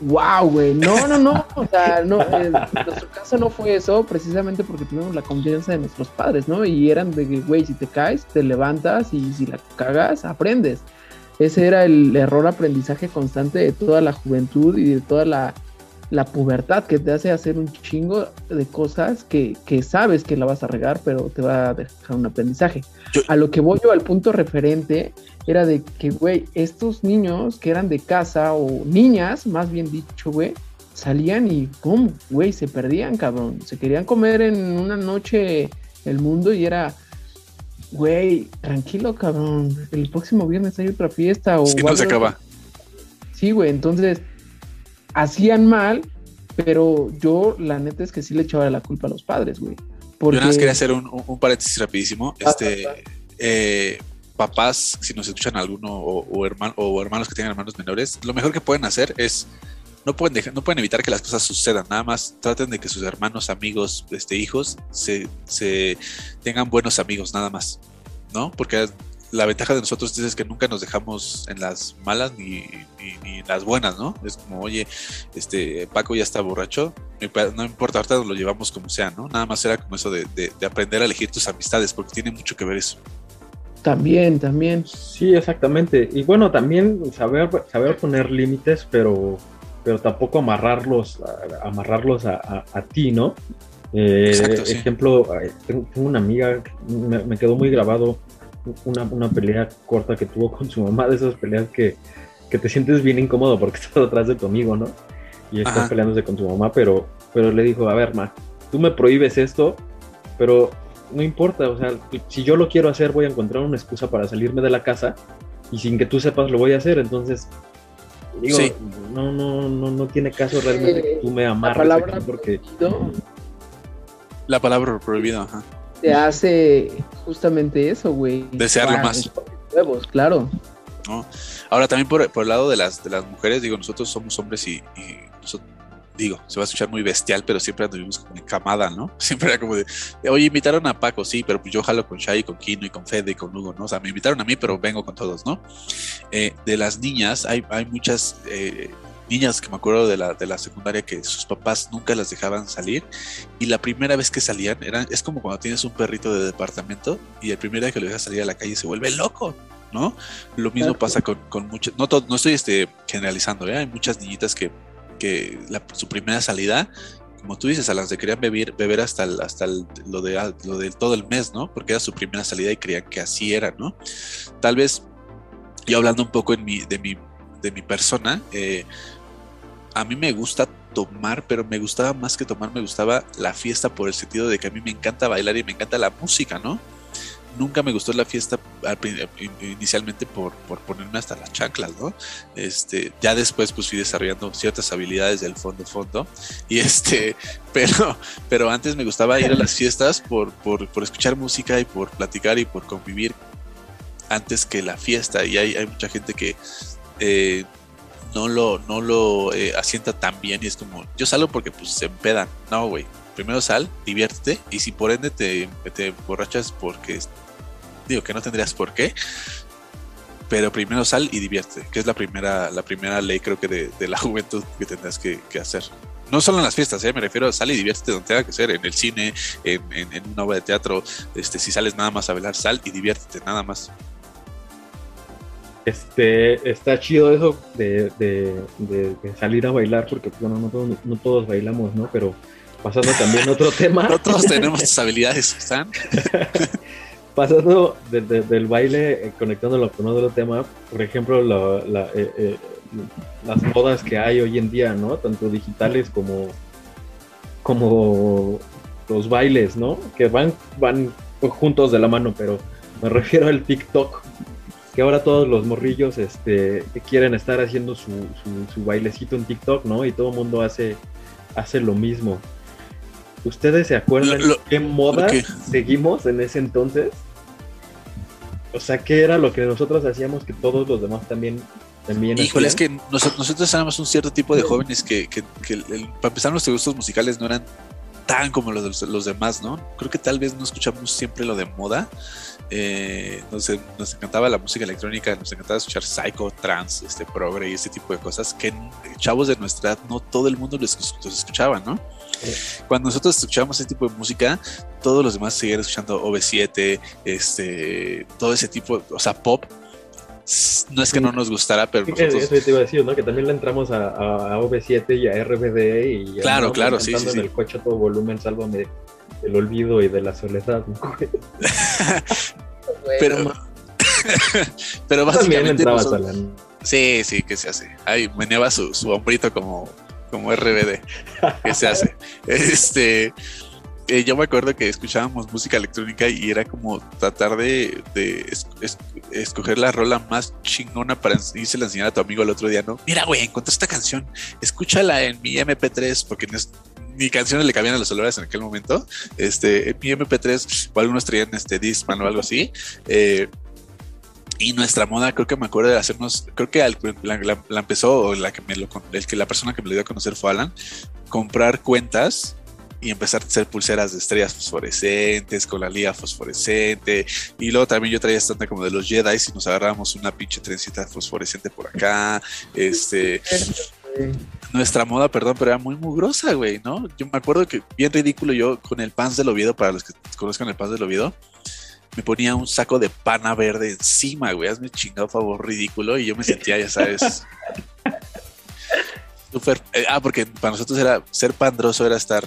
Wow, güey. No, no, no. O sea, no, eh, en nuestro caso no fue eso, precisamente porque tuvimos la confianza de nuestros padres, ¿no? Y eran de que, güey, si te caes, te levantas y si la cagas, aprendes. Ese era el error aprendizaje constante de toda la juventud y de toda la, la pubertad que te hace hacer un chingo de cosas que, que sabes que la vas a regar, pero te va a dejar un aprendizaje. A lo que voy yo al punto referente era de que, güey, estos niños que eran de casa o niñas, más bien dicho, güey, salían y, ¿cómo? Güey, se perdían, cabrón. Se querían comer en una noche el mundo y era, güey, tranquilo, cabrón. El próximo viernes hay otra fiesta o... A no se acaba. Sí, güey, entonces hacían mal, pero yo la neta es que sí le echaba la culpa a los padres, güey. Porque... Yo nada más quería hacer un, un- un paréntesis rapidísimo. Ah, Este, ah, eh, papás, si nos escuchan alguno o, o, o hermanos que tengan hermanos menores, lo mejor que pueden hacer es no pueden dejar, no pueden evitar que las cosas sucedan. Nada más traten de que sus hermanos, amigos, este, hijos, se, tengan buenos amigos, nada más, ¿no? Porque la ventaja de nosotros es que nunca nos dejamos en las malas ni, ni- en las buenas, ¿no? Es como, oye, este Paco ya está borracho, no importa, ahorita lo llevamos como sea, ¿no? Nada más era como eso de aprender a elegir tus amistades, porque tiene mucho que ver eso. También, también. Sí, exactamente. Y bueno, también saber, saber poner límites, pero, pero tampoco amarrarlos, a- amarrarlos a, a- a ti, ¿no? Eh, Exacto, sí. Ejemplo, tengo, tengo una amiga, me, me quedó muy grabado una, una pelea corta que tuvo con su mamá, de esas peleas que, que te sientes bien incómodo porque (laughs) estás atrás de tu amigo, ¿no? Y estás Ajá. peleándose con tu mamá, pero, pero le dijo, a ver, ma, tú me prohíbes esto, pero no importa, o sea, si yo lo quiero hacer, voy a encontrar una excusa para salirme de la casa y sin que tú sepas lo voy a hacer, entonces digo, Sí. no, no, no, no tiene caso realmente que tú me La amarres palabra aquí porque prohibido La palabra prohibida, ajá. te hace justamente eso, güey. Desearlo Ah, más. Huevos, claro. ¿no? Ahora también por, por el lado de las, de las mujeres, digo, nosotros somos hombres y, y noso- digo, se va a escuchar muy bestial, pero siempre anduvimos como en camada, ¿no? (laughs) Siempre era como de, oye, invitaron a Paco, sí, pero pues yo jalo con Shai, con Kino y con Fede y con Hugo, ¿no? O sea, me invitaron a mí, pero vengo con todos, ¿no? Eh, de las niñas, hay, hay muchas eh, niñas que me acuerdo de la, de la secundaria que sus papás nunca las dejaban salir y la primera vez que salían, eran, es como cuando tienes un perrito de departamento y el primer día que lo dejas salir a la calle se vuelve loco, ¿no? Lo mismo pasa con, con muchas, no, no estoy este, generalizando, ¿eh? hay muchas niñitas que, que su primera salida, como tú dices, a las de querían beber, beber hasta, el- hasta lo, de, lo de todo el mes, ¿no? Porque era su primera salida y creían que así era, ¿no? Tal vez, yo hablando un poco mi, de, mi, de mi persona, eh, a mí me gusta tomar, pero me gustaba más que tomar, me gustaba la fiesta por el sentido de que a mí me encanta bailar y me encanta la música, ¿no? Nunca me gustó la fiesta prin- inicialmente por, por ponerme hasta las chanclas, ¿no? Este, ya después pues fui desarrollando ciertas habilidades del fondo fondo y (laughs) este, pero, pero antes me gustaba ir a las fiestas por, por, por escuchar música y por platicar y por convivir antes que la fiesta y hay, hay mucha gente que eh, no lo, no lo eh, asienta tan bien y es como, yo salgo porque pues se empedan, no, güey, primero sal, diviértete y si por ende te, te borrachas porque digo que no tendrías por qué, pero primero sal y diviértete, que es la primera, la primera ley creo que de, de la (laughs) juventud que tendrás que, que hacer. No solo en las fiestas, ¿eh? me refiero a sal y diviértete donde tenga que ser, en el cine, en, en, en una obra de teatro, este, si sales nada más a bailar, sal y diviértete, nada más. Este, está chido eso de, de- de- de salir a bailar, porque pues, bueno, no, todos- no todos bailamos, ¿no? Pero pasando también a otro (laughs) tema, No todos tenemos tus habilidades, ¿están? (laughs) pasando de- de- del baile, eh, conectándolo con otro tema, por ejemplo, la- la, eh, eh, las modas que hay hoy en día, ¿no? Tanto digitales como, como los bailes, ¿no? Que van, van juntos de la mano, pero me refiero al TikTok, que ahora todos los morrillos este, quieren estar haciendo su, su- su bailecito en TikTok, ¿no? Y todo el mundo hace, hace lo mismo. ¿Ustedes se acuerdan Lo- lo- qué modas ¿qué? seguimos en ese entonces? O sea, ¿qué era lo que nosotros hacíamos que todos los demás también, también Híjole, es que nos- nosotros éramos un cierto tipo de jóvenes que, que- que el- para empezar nuestros gustos musicales no eran tan como los de los, los demás, ¿no? Creo que tal vez no escuchamos siempre lo de moda. Eh, nos, nos encantaba la música electrónica, nos encantaba escuchar psycho, trance, este progre y este tipo de cosas que chavos de nuestra edad no todo el mundo los, los escuchaba, ¿no? Cuando nosotros escuchábamos ese tipo de música, todos los demás seguían escuchando OV7, este, todo ese tipo, o sea, pop. No es que no nos gustara, pero nosotros Eso te iba a decir, ¿no? Que también le entramos a, a, a OV7 y a RBD y Claro, claro, sí, sí, en sí. el coche a todo volumen, sálvame del olvido y de la soledad. ¿no? (laughs) pero, (laughs) pero También básicamente entrabas a nosotros- la... sí, sí, que se hace. Ahí meneaba su, su hombrito como, como RBD, que se hace. (laughs) Este, eh, yo me acuerdo que escuchábamos música electrónica y era como tratar de, de es- es- escoger la rola más chingona para irse la enseñar a tu amigo el otro día, ¿no? Mira, güey, encontré esta canción, escúchala en mi MP3, porque no es- ni canciones le cabían a los celulares en aquel momento. Este, en mi MP3, o algunos traían este Discman o algo así. eh, y nuestra moda, creo que me acuerdo de hacernos, creo que al- la, la- la empezó, la que me lo, el que la persona que me lo dio a conocer fue Alan, comprar cuentas y empezar a hacer pulseras de estrellas fosforescentes con la liga fosforescente. Y luego también yo traía esta como de los Jedi y nos agarrábamos una pinche trencita fosforescente por acá. Este, nuestra moda, perdón, pero era muy mugrosa, güey, ¿no? Yo me acuerdo que bien ridículo yo con el Pans del Oviedo, para los que conozcan el Pans del Oviedo, me ponía un saco de pana verde encima, güey, hazme chingado favor ridículo y yo me sentía, ya sabes, (laughs) súper, eh, ah, porque para nosotros era ser pandroso era estar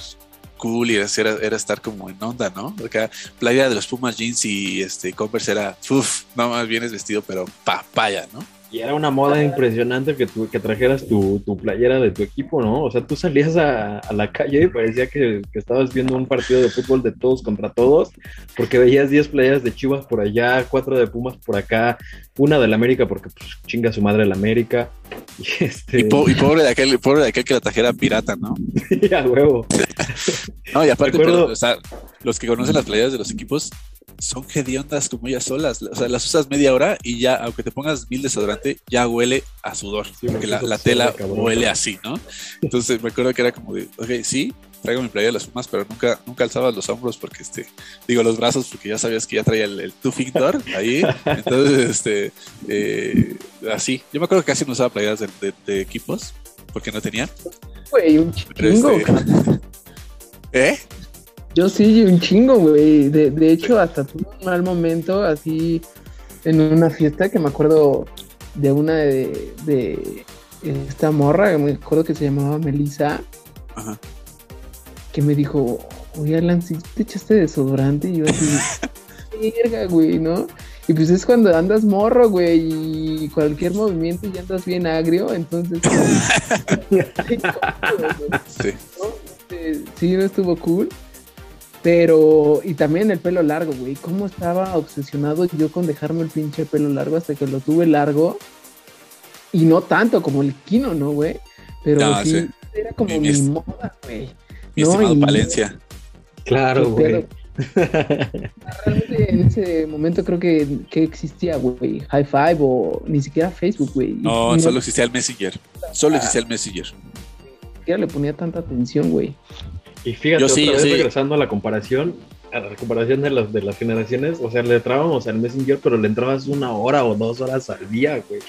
cool y era, era, era estar como en onda, ¿no? Acá playa de los Pumas jeans y este Converse era, uff, no más vienes vestido, pero papaya, ¿no? Y era una moda impresionante que, tú, que trajeras tu, tu playera de tu equipo, ¿no? O sea, tú salías a, a la calle y parecía que, que estabas viendo un partido de fútbol de todos contra todos, porque veías 10 playeras de Chivas por allá, 4 de Pumas por acá, una del América porque pues, chinga su madre el América. Y, este, Y, po- y pobre, de aquel, pobre de aquel que la trajera pirata, ¿no? (laughs) a huevo. No, y aparte, pero, o sea, los que conocen las playeras de los equipos son hediondas como ellas solas. O sea, las usas media hora y ya, aunque te pongas mil desodorante, ya huele a sudor. Sí, porque la, tela huele cabrón. huele así, ¿no? Entonces me acuerdo que era como de, ok, sí, traigo mi playera de las fumas, pero nunca, nunca alzabas los hombros porque, este, digo, los brazos porque ya sabías que ya traía el, el two finger ahí. Entonces, este, eh, así. Yo me acuerdo que casi no usaba playeras de, de- de equipos porque no tenía. Güey, un Pero chingo, este-. (laughs) ¿Eh? Yo sí, un chingo, güey. De, de hecho, hasta tuve un mal momento así en una fiesta que me acuerdo de una de, de esta morra, que me acuerdo que se llamaba Melissa, Ajá. que me dijo, oye, Alan, si te echaste desodorante, y yo así, (laughs) verga, güey, ¿no? Y pues es cuando andas morro, güey, y cualquier movimiento ya andas bien agrio, entonces... (laughs) (laughs) Sí. ¿no? Este, sí, no estuvo cool. Pero, y también el pelo largo, güey. ¿Cómo estaba obsesionado yo con dejarme el pinche pelo largo hasta que lo tuve largo? Y no tanto como el Kino, ¿no, güey? Pero No, sí, sí. era como Mi- mi, mi- moda, güey. Mi No, estimado y- Palencia. Claro, güey. Realmente en ese momento creo que, que existía, güey, High Five o ni siquiera Facebook, güey. No, Ni solo existía el Messenger. Solo Ah. existía el Messenger. siquiera le ponía tanta atención, güey. Y fíjate, Yo sí, otra yo vez sí. regresando a la comparación, a la comparación de las, de las generaciones, o sea, le entrábamos al Messenger, pero le entrabas una hora o dos horas al día, güey.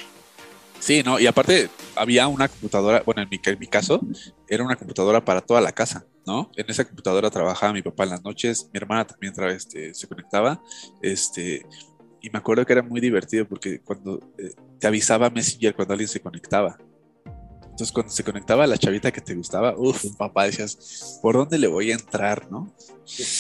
Sí, no, y aparte había una computadora, bueno, en mi, en mi caso, era una computadora para toda la casa, ¿no? En esa computadora trabajaba mi papá en las noches, mi hermana también este, se conectaba, este, y me acuerdo que era muy divertido porque cuando eh, te avisaba Messenger cuando alguien se conectaba. Entonces, cuando se conectaba la chavita que te gustaba, uff, papá, decías, ¿por dónde le voy a entrar, no?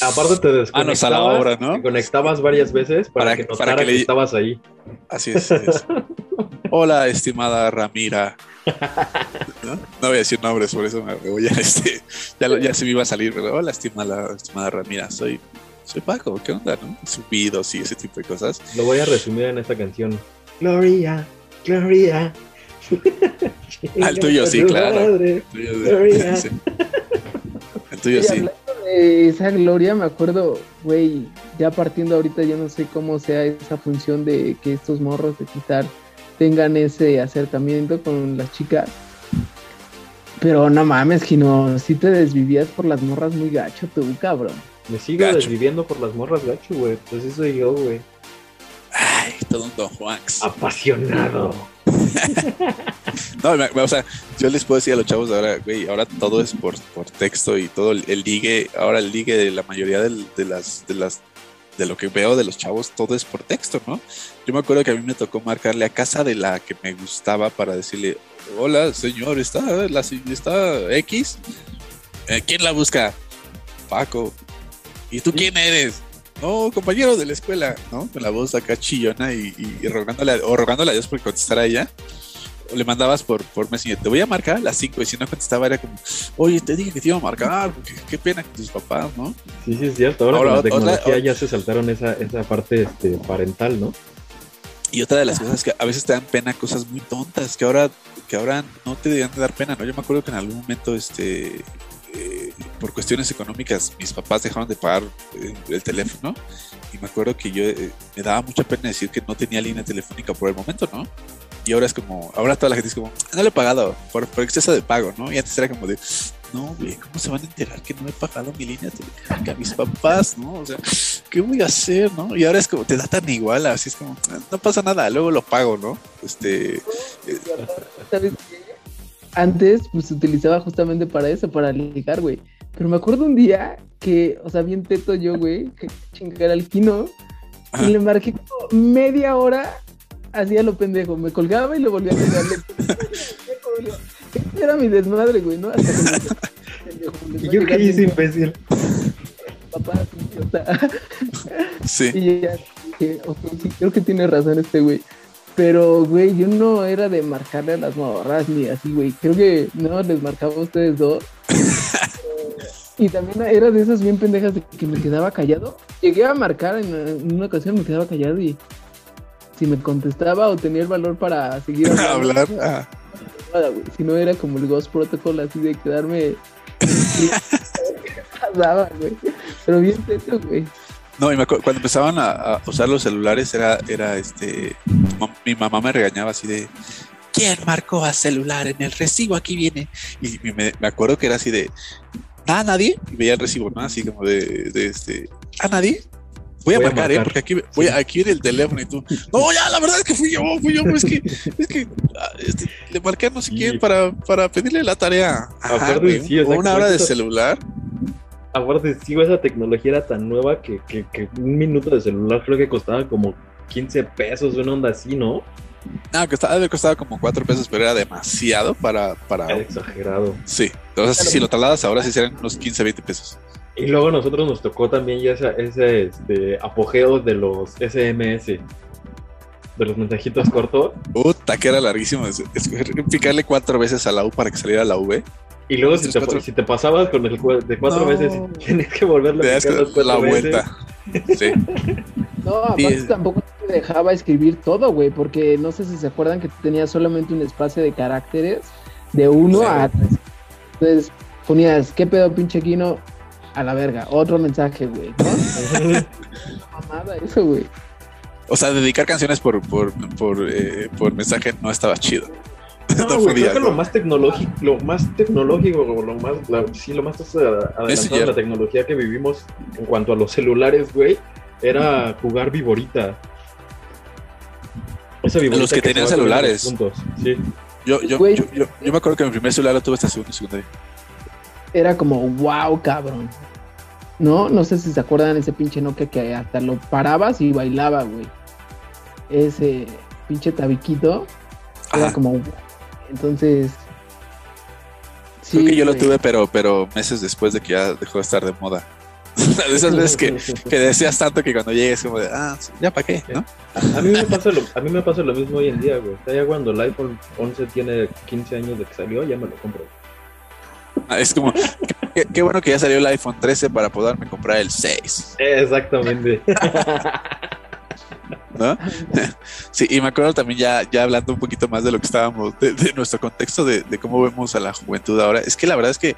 Aparte te Manos a la desconectabas, obra, ¿no? te conectabas varias veces para, Para- que para notara que que, le- estabas ahí. Así es. así es. (laughs) Hola, estimada Ramira. (laughs) ¿No? No voy a decir nombres, por eso me me voy a este. Ya, lo- ya se me iba a salir, pero hola, estimada, estimada Ramira. Soy, soy Paco, ¿qué onda, no? Subidos y ese tipo de cosas. Lo voy a resumir en esta canción. Gloria, Gloria. Ah, el tuyo sí, claro. El tuyo, sí. El (laughs) tuyo Y sí. hablando de esa gloria, me acuerdo, güey, ya partiendo ahorita, yo no sé cómo sea esa función de que estos morros de quitar tengan ese acercamiento con las chicas. Pero no mames, Gino, si te desvivías por las morras muy gacho tú, cabrón. Me sigo Gacho. desviviendo por las morras gacho, güey. Pues eso soy yo, güey. Ay, todo un Don Juans. Apasionado. (laughs) No, o sea, yo les puedo decir a los chavos de ahora, güey, ahora todo es por, por texto y todo el, el ligue, ahora el ligue de la mayoría del- de las, de las, de lo que veo de los chavos, todo es por texto, ¿no? Yo me acuerdo que a mí me tocó marcarle a casa de la que me gustaba para decirle, hola, señor, ¿está, la, está X? "Eh, ¿Quién la busca? Paco. ¿Y tú quién eres? No, compañero de la escuela, ¿no? Con la voz acá chillona y, y- y rogándole, o rogándole a Dios por contestar a ella o le mandabas por, por Messenger, te voy a marcar a las 5 y si no contestaba era como, oye, te dije que te iba a marcar, porque qué pena con tus papás, ¿no? Sí, sí, es cierto. Ahora, Ahora, con la tecnología otra- ya se saltaron esa, esa parte este, parental, ¿no? Y otra de las cosas que a veces te dan pena, cosas muy tontas, que ahora, que ahora no te deberían de dar pena, ¿no? Yo me acuerdo que en algún momento, este, eh, por cuestiones económicas, mis papás dejaron de pagar eh, el teléfono y me acuerdo que yo eh, me daba mucha pena decir que no tenía línea telefónica por el momento, ¿no? Y ahora es como, ahora toda la gente es como, no le he pagado por, por exceso de pago, ¿no? Y antes era como de, no, güey, ¿cómo se van a enterar que no he pagado mi línea telefónica a mis papás, ¿no? O sea, ¿qué voy a hacer, no? Y ahora es como, te da tan igual, así es como, "Ah, no pasa nada, luego lo pago, ¿no? Este, ¿Sabes qué? Antes, pues se utilizaba justamente para eso, para ligar, güey. Pero me acuerdo un día que, o sea, bien teto yo, güey, que chingar al Kino. Y le marqué como media hora, hacía lo pendejo. Me colgaba y le volvía a colgarle. Ese era mi desmadre, güey, ¿no? Hasta que me- pendejo, les va ¿Y a yo qué hice, imbécil? Papá, idiota. sí. (laughs) Y ya dije, sí, creo que tiene razón este güey. Pero, güey, yo no era de marcarle a las morras ni así, güey. Creo que no les marcaba a ustedes dos. (laughs) y también era de esas bien pendejas de que me quedaba callado. Llegué a marcar en, en una ocasión, me quedaba callado y si me contestaba o tenía el valor para seguir (laughs) hablando, Hablar, ah, nada, güey. Si no era como el Ghost Protocol, así de quedarme. ¿Qué (laughs) pasaba, güey? Pero bien teto, güey. No, y me acuerdo, cuando empezaban a, a usar los celulares era, era este, mi mamá me regañaba así de, ¿quién marcó a celular en el recibo? Aquí viene. Y me, me acuerdo que era así de, ¿a nadie? Y veía el recibo, ¿no? Así como de, de este, ¿a nadie? Voy a Voy a marcar, ¿eh? Porque aquí, voy a- aquí viene el teléfono y tú, no, ya, la verdad es que fui yo, fui yo, es que, es que ah, este, le marqué a no sé quién para, para pedirle la tarea. Ajá, güey, sí, una hora de celular. Aparte, sigo esa tecnología era tan nueva que, que, que un minuto de celular creo que costaba como 15 pesos, una onda así, ¿no? No, que estaba, costaba como cuatro pesos, pero era demasiado para, para Era exagerado. Sí, entonces si lo trasladas ahora sí serán unos 15, 20 pesos. Y luego a nosotros nos tocó también ya esa- ese este, apogeo de los SMS, de los mensajitos cortos. Puta, que era larguísimo. Es- es- picarle cuatro veces a la U para que saliera la V. Y luego si te, cuatro. si te pasabas con el de cuatro No. veces, (laughs) tienes que volverlo Te a las cuatro la veces. vuelta. Sí. (laughs) No, aparte tampoco te dejaba escribir todo, güey, porque no sé si se acuerdan que tenía solamente un espacio de caracteres de uno Sí. a tres. Entonces ponías, ¿qué pedo, pinche Kino? A la verga, otro mensaje, güey, ¿no? (laughs) Mamada eso, güey. O sea, dedicar canciones por, por, por, eh, por mensaje no estaba chido. (laughs) No, No güey, podía, creo que lo más tecnológico, lo más tecnológico, o lo más, la- sí, lo más adelantado la tecnología que vivimos en cuanto a los celulares, güey, era jugar viborita. Esa viborita Los que tenían celulares. Sí. Yo, yo, yo, yo, yo me acuerdo que mi primer celular lo tuve hasta segundo y secundaria. Era como, wow, cabrón. No, no sé si se acuerdan ese pinche Nokia que hasta lo parabas y bailaba, güey. Ese pinche tabiquito era como, entonces... Creo que yo lo tuve, pero, pero meses después de que ya dejó de estar de moda. (laughs) de esas veces que, que deseas tanto que cuando llegues como de, ah, ya para qué, ¿no? A mí me pasa lo, a mí me pasa lo mismo hoy en día, güey. O sea, ya cuando el iPhone 11 tiene 15 años de que salió, ya me lo compro. Ah, Es como, qué, qué bueno que ya salió el iPhone 13 para poderme comprar el 6, Exactamente. (laughs) ¿no? (laughs) Sí, y me acuerdo también ya, ya hablando un poquito más de lo que estábamos, de, de nuestro contexto de, de cómo vemos a la juventud ahora, es que la verdad es que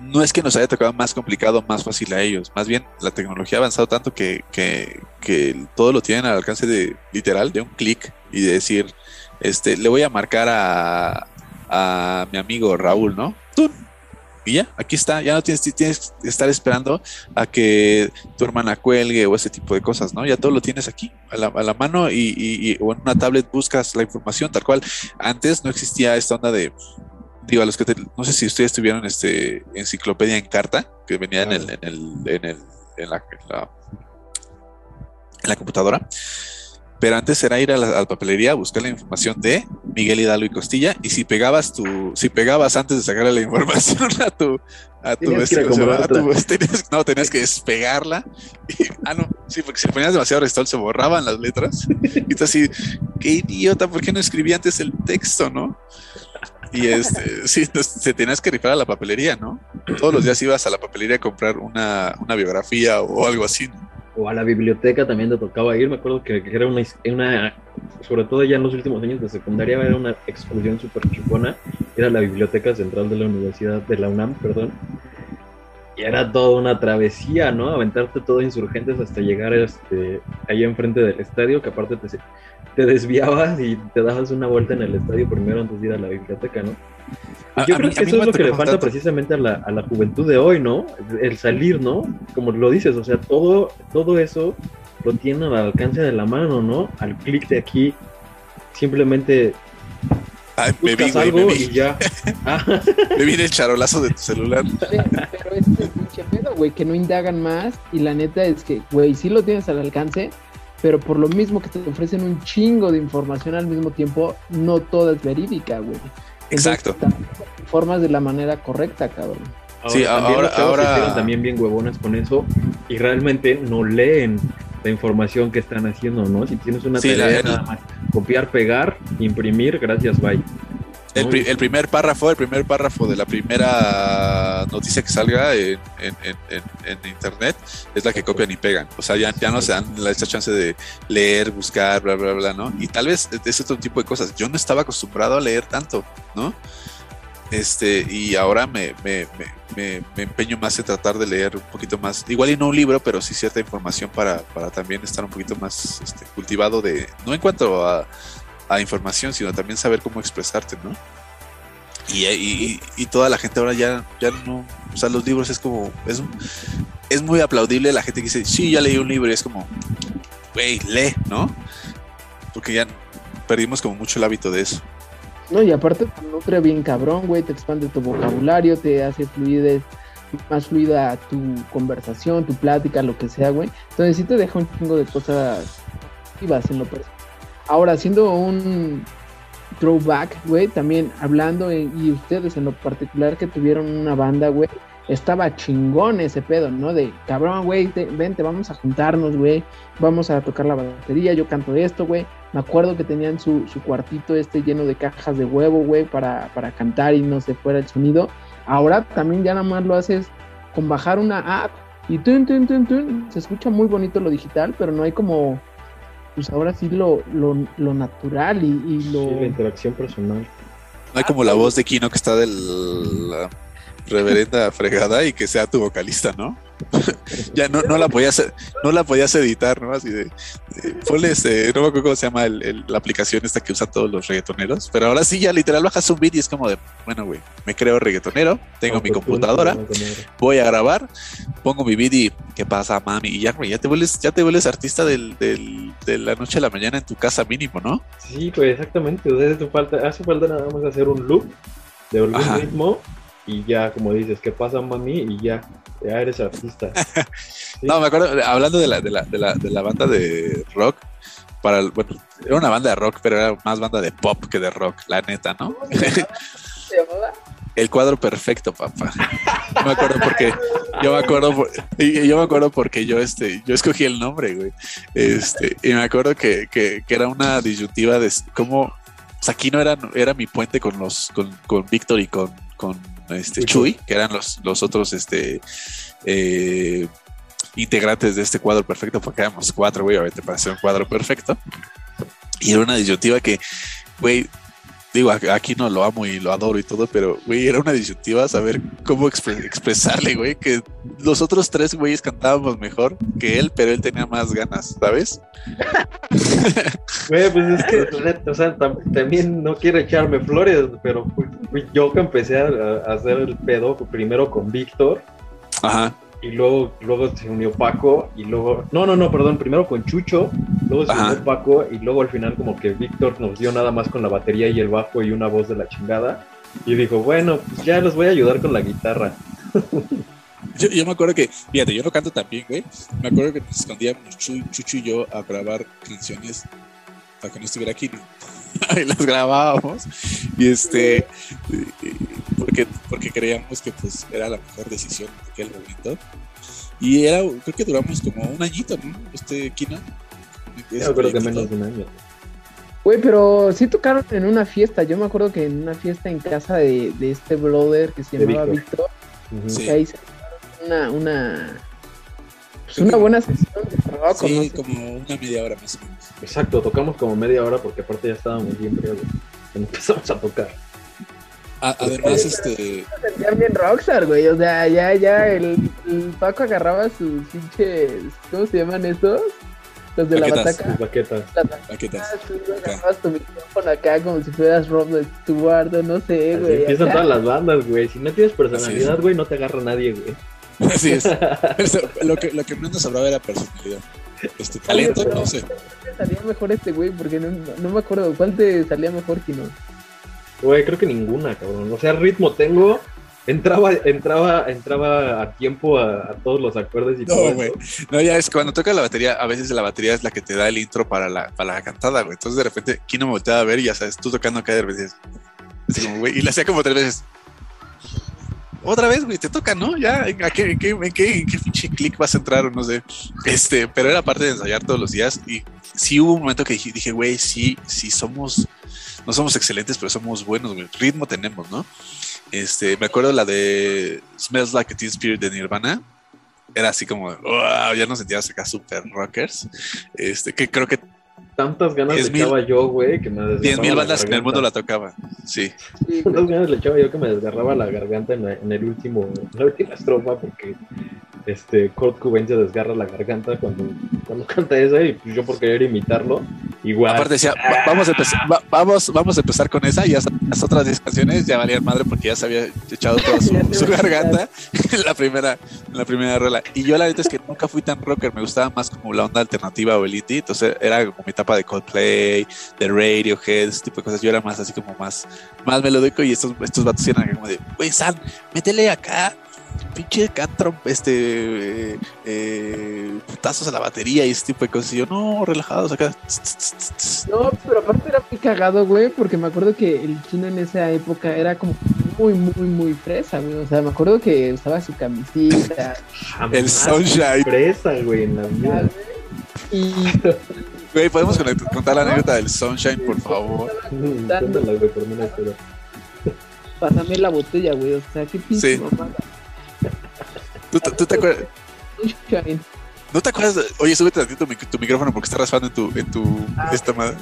no es que nos haya tocado más complicado, más fácil a ellos, más bien la tecnología ha avanzado tanto que, que, que todo lo tienen al alcance de literal, de un clic y de decir, este, le voy a marcar a, a mi amigo Raúl, ¿no? ¡Tun! Y ya, aquí está, ya no tienes, tienes que estar esperando a que tu hermana cuelgue o ese tipo de cosas, ¿no? Ya todo lo tienes aquí, a la, a la mano y, y- y- o en una tablet buscas la información tal cual. Antes no existía esta onda de, digo, a los que te- no sé si ustedes tuvieron este enciclopedia en carta que venía en, el, en, el, en, el, en, la, en, la, en la computadora. Pero antes era ir a la, a la papelería a buscar la información de Miguel Hidalgo y Costilla. Y si pegabas tu, si pegabas antes de sacarle la información (laughs) a tu, a tu, Tenías a este, tu- tenías- no, tenías que despegarla. (laughs) Y- ah, no, sí, porque si ponías demasiado restol se borraban las letras. (laughs) Y tú así, qué idiota, ¿por qué no escribí antes el texto, no? Y este, sí, te tenías que rifar a la papelería, ¿no? Todos los días ibas a la papelería a comprar una, una biografía o algo así, ¿no? O a la biblioteca también te tocaba ir. Me acuerdo que, era una, sobre todo ya en los últimos años de secundaria, era una excursión súper chupona. Era la biblioteca central de la Universidad de la UNAM, perdón. Y era toda una travesía, ¿no? Aventarte todo insurgentes hasta llegar este, ahí enfrente del estadio, que aparte te, te desviabas y te dabas una vuelta en el estadio primero antes de ir a la biblioteca, ¿no? A- Yo a creo mí- que eso es lo que le falta tanto. precisamente a la, a la juventud de hoy, ¿no? El salir, ¿no? Como lo dices, o sea, todo, todo eso lo tiene al alcance de la mano, ¿no? Al clic de aquí, simplemente Ay, me vi, buscas güey, algo me vi. y ya. (laughs) Ah, Me viene el charolazo de tu celular. Pero este es el pinche pedo, güey, que no indagan más. Y la neta es que, güey, sí lo tienes al alcance, pero por lo mismo que te ofrecen un chingo de información al mismo tiempo, no toda es verídica, güey. Exacto. Informas de la manera correcta, cabrón. Sí, también ahora- los chavos ahora- se hicieron también bien huevones con eso y realmente no leen la información que están haciendo, ¿no? Si tienes una Sí, tarea, nada más, copiar, pegar, imprimir, gracias, bye. El, pri- el primer párrafo, el primer párrafo de la primera noticia que salga en, en- en- en- internet es la que copian y pegan. O sea, ya, ya no se dan esta chance de leer, buscar, bla, bla, bla, ¿no? Y tal vez es otro tipo de cosas. Yo no estaba acostumbrado a leer tanto, ¿no? Este, y ahora me, me, me, me- me empeño más en tratar de leer un poquito más, igual y no un libro, pero sí cierta información para, para también estar un poquito más este, cultivado de, no en cuanto a, a información, sino también saber cómo expresarte, ¿no? Y, y, y toda la gente ahora ya, ya no, o sea, los libros es como, es, es muy aplaudible la gente que dice, sí, ya leí un libro y es como, güey, lee, ¿no? Porque ya perdimos como mucho el hábito de eso. No, y aparte te nutre bien cabrón, güey, te expande tu vocabulario, te hace fluidez, más fluida tu conversación, tu plática, lo que sea, güey. Entonces sí te deja un chingo de cosas positivas en lo personal. Ahora, haciendo un throwback, güey, también hablando, eh, y ustedes en lo particular que tuvieron una banda, güey, estaba chingón ese pedo, ¿no? De cabrón, güey, te- vente, vamos a juntarnos, güey, vamos a tocar la batería, yo canto esto, güey. Me acuerdo que tenían su, su cuartito este lleno de cajas de huevo, güey, para, para cantar y no se fuera el sonido. Ahora también ya nada más lo haces con bajar una app y tun, tun, tun, tun. Se escucha muy bonito lo digital, pero no hay como, pues ahora sí lo, lo, lo natural y, y lo... Sí, la interacción personal. No hay como la voz de Kino que está de la reverenda fregada y que sea tu vocalista, ¿no? (laughs) ya no, no la podías no la podías editar, ¿no? Así de, de ponle este, no me acuerdo cómo se llama el- el- la aplicación esta que usan todos los reggaetoneros, pero ahora sí ya literal bajas un beat y es como de, bueno, güey, me creo reggaetonero, tengo mi Autotune, computadora, no, no, no. voy a grabar, pongo mi beat y ¿qué pasa, mami? Y ya, güey, ya te vuelves, ya te vuelves artista del, del- de la noche a la mañana en tu casa mínimo, ¿no? Sí, pues exactamente. O sea, hace falta, hace falta nada más hacer un loop de algún Ajá. ritmo y ya, como dices, ¿qué pasa, mami? Y ya, ya eres artista. (laughs) No, me acuerdo, hablando de la, de la, de la, de la banda de rock, para el- bueno, era una banda de rock, pero era más banda de pop que de rock, la neta, ¿no? ¿Cómo se llamaba? (laughs) El cuadro perfecto, papá. Yo me acuerdo porque, yo me acuerdo, por- yo me acuerdo porque yo, este, yo escogí el nombre, güey. Este, y me acuerdo que, que, que era una disyuntiva de cómo, o sea, aquí no era, era mi puente con los, con, con Víctor y con, con este. Chuy, que eran los, los otros, este, eh, integrantes de este cuadro perfecto, porque éramos cuatro, güey, obviamente para hacer un cuadro perfecto. Y era una disyuntiva que, güey, digo, aquí no lo amo y lo adoro y todo, pero, güey, era una disyuntiva saber cómo expre- expresarle, güey, que los otros tres güeyes cantábamos mejor que él, pero él tenía más ganas, ¿sabes? Güey, pues es que, o sea, también no quiero echarme flores, pero yo que empecé a hacer el pedo primero con Víctor Ajá. Y luego, luego se unió Paco y luego, no, no, no, perdón, primero con Chucho, luego se Ajá. unió Paco y luego al final como que Víctor nos dio nada más con la batería y el bajo y una voz de la chingada y dijo, bueno, pues ya los voy a ayudar con la guitarra. (laughs) Yo, yo me acuerdo que, fíjate, yo no canto tan bien, güey. Me acuerdo que nos escondíamos Chu- Chucho y yo a grabar canciones para que no estuviera aquí. ¿no? (laughs) y las grabábamos. Y este, porque, porque creíamos que pues era la mejor decisión en aquel momento. Y era, creo que duramos como un añito, ¿no? Este Kino. Yo creo que menos de un año. Güey, pero sí tocaron en una fiesta. Yo me acuerdo que en una fiesta en casa de, de este brother que se De llamaba Víctor. Sí. ahí se una, una, pues una buena sesión de trabajo. ¿no? Sí, como una media hora más o menos. Exacto, tocamos como media hora porque aparte ya estábamos bien briagos. Empezamos a tocar. A- además, este, Se sentían bien rockstar, güey. O sea, ya, ya el, el Paco agarraba sus pinches. ¿Cómo se llaman estos? Los de la Baquetas. bataca. Sus baquetas. Las tú agarrabas tu micrófono acá como si fueras Rob Stewart o no sé, Así güey. empiezan acá. todas las bandas, güey. Si no tienes personalidad, güey, no te agarra nadie, güey. (laughs) Así es. (laughs) Lo, que, lo que menos sobraba era personalidad. Este talento, no sé. ¿Cuál te salía mejor este güey? Porque no, no me acuerdo. ¿Cuál te salía mejor que no? Güey, creo que ninguna, cabrón. O sea, ritmo tengo. Entraba, entraba, entraba a tiempo a, a todos los acordes y todo. No, eso. güey. No, ya es que cuando toca la batería, a veces la batería es la que te da el intro para la, para la cantada, güey. Entonces de repente, Kino me volteaba a ver y ya sabes, tú tocando acá de repente. así como, güey, y le hacía como tres veces. Otra vez, güey, te toca, ¿no? Ya, ¿en qué, en click vas a entrar o no sé? Este, pero era parte de ensayar todos los días y sí hubo un momento que dije, güey, sí, sí somos, no somos excelentes, pero somos buenos, güey. Ritmo tenemos, ¿no? Este, me acuerdo la de Smells Like a Teen Spirit de Nirvana. Era así como, wow, ya nos sentíamos acá super rockers. Este, que creo que Tantas ganas le 10,000 echaba yo, güey, que me desgarraba 10 mil la bandas en el mundo la garganta. tocaban. Sí. Tantas ganas le echaba yo que me desgarraba la garganta en, la- en el último, en la última estrofa, porque este Kurt Cobain se desgarra la garganta cuando, cuando canta esa y pues yo por querer imitarlo, igual. Aparte decía, "Va- vamos a, empezar, va- vamos, vamos a empezar con esa y ya las otras 10 canciones ya valían madre porque ya se había echado toda su, (laughs) su garganta en la primera, en la primera rola. Y yo la neta es que nunca fui tan rocker, me gustaba más como la onda alternativa o el indie, entonces era como mi etapa de Coldplay, de Radiohead, ese tipo de cosas. Yo era más así como más, más melódico y estos, estos vatos eran acá como de, güey, San, métele acá pinche cantro, este, eh, eh, putazos a la batería y ese tipo de cosas. Y yo, no, relajados acá. No, pero aparte era muy cagado, güey, porque me acuerdo que el chino en esa época era como muy, muy, muy fresa, güey. O sea, me acuerdo que usaba su camisita. (laughs) El Sunshine. Fresa, güey, en la vida. y Güey, ¿podemos contar la anécdota del Sunshine, por favor? Cuéntala, güey, por una historia. pásame la botella, güey. O sea, qué pinche Sí. ¿Tú, te- tú te acuerdas? Sunshine. ¿No te acuerdas? de- Oye, súbete tantito tu, tu micrófono porque está raspando en tu, en tu Ah, esta madre.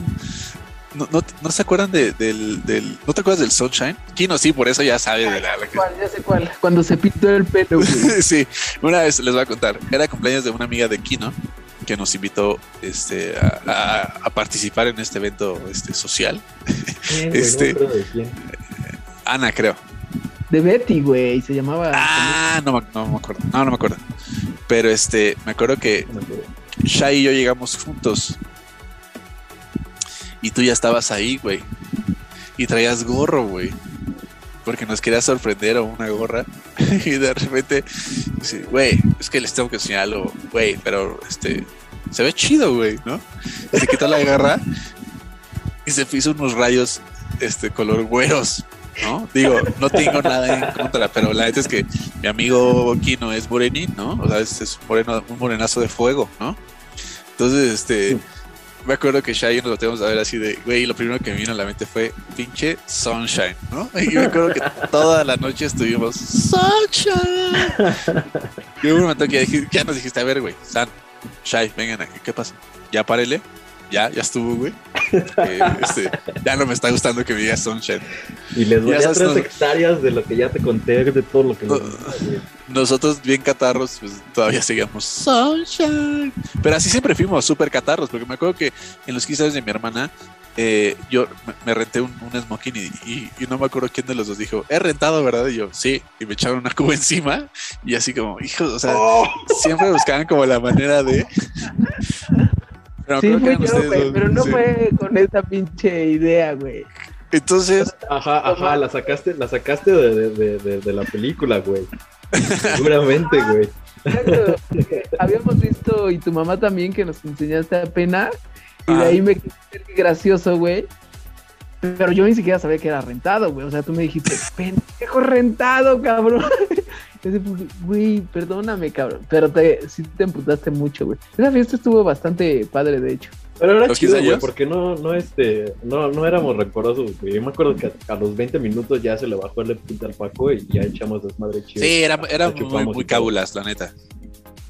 ¿No, no, ¿No se acuerdan de- del, del. ¿No te acuerdas del Sunshine? Kino sí, por eso ya sabe de la. la que- ¿Cuál? Ya sé cuál. (laughs) Cuando se pintó el pelo, güey. sí, una vez les voy a contar. Era cumpleaños de una amiga de Kino que nos invitó este, a, a- a participar en este evento este, social. Este- No me acuerdo de quién. Ana, creo. De Betty, güey. Se llamaba. Ah, no, me- no me acuerdo. No, no me acuerdo. Pero este, me acuerdo que. Shai y yo llegamos juntos. Y tú ya estabas ahí, güey. Y traías gorro, güey. Porque nos querías sorprender o una gorra. (laughs) y de repente, dice, güey, es que les tengo que enseñarlo, güey, pero este, se ve chido, güey, ¿no? Se quitó la garra y se hizo unos rayos, este, color güeros, ¿no? Digo, no tengo nada en contra, pero la neta es que mi amigo Kino es morenín, ¿no? O sea, es, es moreno, un morenazo de fuego, ¿no? Entonces, este, me acuerdo que Shai y nos volteamos a ver así de, güey, lo primero que me vino a la mente fue pinche Sunshine, ¿no? (laughs) Y me acuerdo que toda la noche estuvimos Sunshine. Y hubo un momento que ya nos dijiste, a ver, güey, San, Shai, vengan aquí, ¿qué pasa? Ya párele, ya, ya estuvo, güey. (laughs) Este, ya no me está gustando que me digas Sunshine. Y les valía sabes, tres no- hectáreas de lo que ya te conté, de todo lo que No. Nosotros bien catarros, pues todavía seguíamos Sunshine. Pero así siempre fuimos súper catarros, porque me acuerdo que en los 15 años de mi hermana, eh, yo me, me renté un, un smoking y, y- y no me acuerdo quién de los dos dijo, he rentado, ¿verdad? Y yo, sí, y me echaron una cuba (laughs) encima y así como, hijos, o sea, Oh. siempre buscaban como la manera de... Pero Sí, fui yo, güey. Pero no sí. fue con esa pinche idea, güey. Entonces, Ajá, ajá, la sacaste, la sacaste de, de, de, de- de la película, güey. (laughs) Seguramente, güey. Exacto. Habíamos visto, y tu mamá también, que nos enseñaste apenas. Y de Ah. ahí me quedé gracioso, güey. Pero yo ni siquiera sabía que era rentado, güey. O sea, tú me dijiste, pendejo rentado, cabrón. (laughs) Pues, Güey, perdóname, cabrón. Pero te, sí te emputaste mucho, güey. Esa fiesta estuvo bastante padre, de hecho. Pero era ¿Los chido, 15 güey, porque no, no, este, no, no éramos rencorosos, güey. Yo me acuerdo que a, a los 20 minutos ya se le bajó el puta al Paco y ya echamos desmadre chido. Sí, era, era muy, muy cábulas, la neta.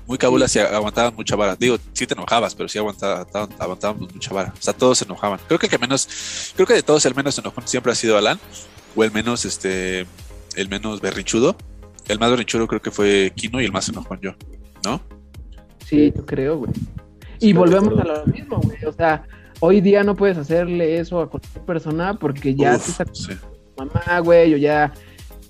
Muy cábulas y aguantaban mucha vara. Digo, sí te enojabas, pero sí aguantaba- aguantábamos mucha vara. O sea, todos se enojaban. Creo que el que menos, creo que de todos el menos enojón siempre ha sido Alan, o el menos, este, el menos berrinchudo. El más berrinchudo creo que fue Kino y el más enojón yo, ¿no? Sí, yo creo, güey. Y Sí, volvemos a lo mismo, güey. O sea, hoy día no puedes hacerle eso a cualquier persona porque ya Uf, te sacó sí. tu mamá, güey, o ya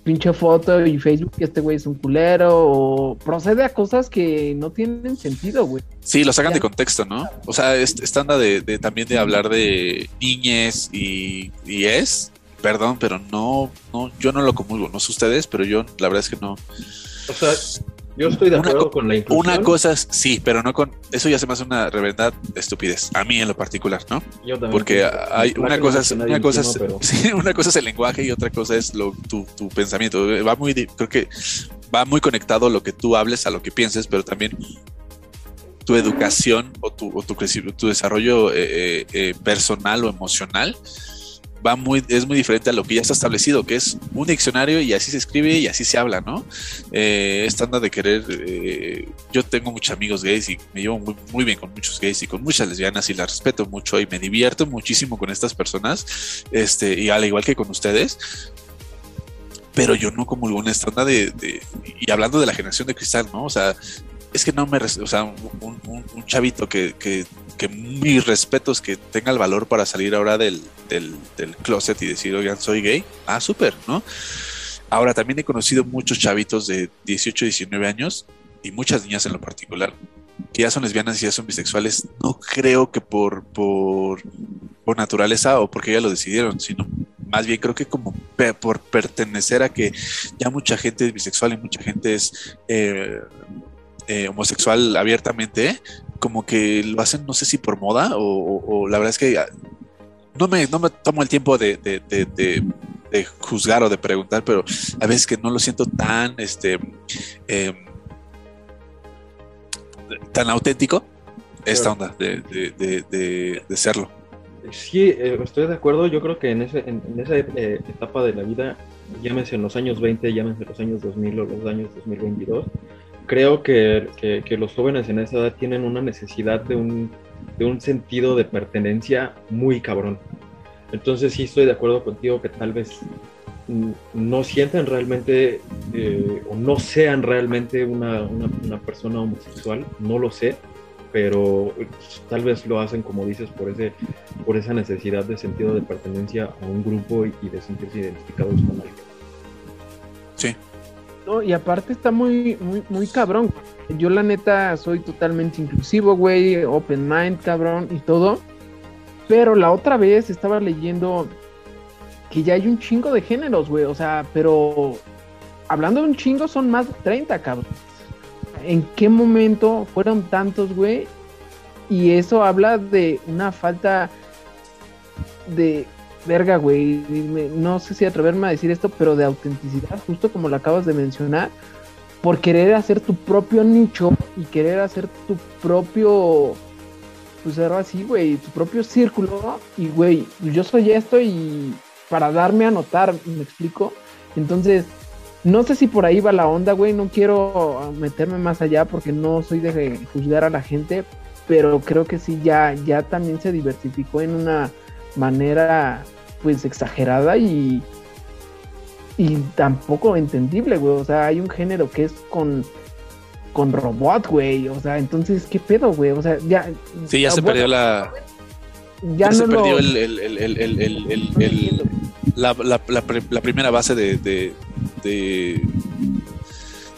pinche foto y Facebook que este güey es un culero, o procede a cosas que no tienen sentido, güey. Sí, lo sacan Ya. de contexto, ¿no? O sea, es- esta anda de, de- también de hablar de niñez y, y es, perdón, pero no, no, yo no lo comulgo, no sé ustedes, pero yo la verdad es que no. O sea, yo estoy de Una acuerdo co- con la inclusión. Una cosa es, sí, pero no con, eso ya se me hace una reverendad estupidez, a mí en lo particular, ¿no? Yo también Porque hay una cosa es, una cosa es, pero- sí, una cosa es el lenguaje y otra cosa es lo, tu, tu pensamiento. Va muy, creo que va muy conectado lo que tú hables a lo que pienses, pero también tu educación o tu, o tu, tu desarrollo eh, eh, eh, personal o emocional va muy, es muy diferente a lo que ya está establecido, que es un diccionario y así se escribe y así se habla, ¿no? Eh, esta de querer, eh, yo tengo muchos amigos gays y me llevo muy, muy bien con muchos gays y con muchas lesbianas y las respeto mucho y me divierto muchísimo con estas personas, este, y al igual que con ustedes, pero yo no como una esta onda de, de- y hablando de la generación de cristal, ¿no? O sea, es que no me, o sea, un, un- un chavito que, que, que mis respetos que tenga el valor para salir ahora del, del, closet y decir, oigan, soy gay, ah, súper, ¿no? Ahora también he conocido muchos chavitos de 18, 19 años y muchas niñas en lo particular que ya son lesbianas y ya son bisexuales, no creo que por, por, por naturaleza o porque ya lo decidieron, sino más bien creo que como por pertenecer a que ya mucha gente es bisexual y mucha gente es eh, eh, homosexual abiertamente, como que lo hacen, no sé si por moda o, o- o la verdad es que ah, no me, no me tomo el tiempo de, de- de- juzgar o de preguntar, pero a veces que no lo siento tan, este, eh, tan auténtico esta onda de, de, de, de, de serlo. Sí, eh, estoy de acuerdo. Yo creo que en, ese, en, en esa eh, etapa de la vida, llámese en los años 20, llámese en los años 2000 o los años 2022, creo que, que, los jóvenes en esa edad tienen una necesidad de un, de un sentido de pertenencia muy cabrón. Entonces sí estoy de acuerdo contigo que tal vez no sientan realmente eh, o no sean realmente una, una, persona homosexual, no lo sé, pero tal vez lo hacen como dices por ese por esa necesidad de sentido de pertenencia a un grupo y, y de sentirse identificados con alguien. Sí. Y aparte está muy, muy, muy cabrón. Yo la neta soy totalmente inclusivo, güey, open mind, cabrón, y todo. Pero la otra vez estaba leyendo que ya hay un chingo de géneros, güey. O sea, pero hablando de un chingo son más de 30, cabrón. ¿En qué momento fueron tantos, güey? Y eso habla de una falta de verga, güey. No sé si atreverme a decir esto, pero de autenticidad, justo como lo acabas de mencionar, por querer hacer tu propio nicho y querer hacer tu propio, pues algo así, güey, tu propio círculo. Y, güey, yo soy esto y para darme a notar, ¿me explico? Entonces, no sé si por ahí va la onda, güey. No quiero meterme más allá porque no soy de juzgar a la gente, pero creo que sí, ya, ya también se diversificó en una manera pues exagerada y y tampoco entendible, güey. O sea, hay un género que es con con robot, güey. O sea, entonces, ¿qué pedo, güey? O sea, ya. Sí, ya se bueno, perdió la. Ya, ya no se lo... perdió el, el, el, el, el no entiendo. la, la, la, la, primera base de, de, de,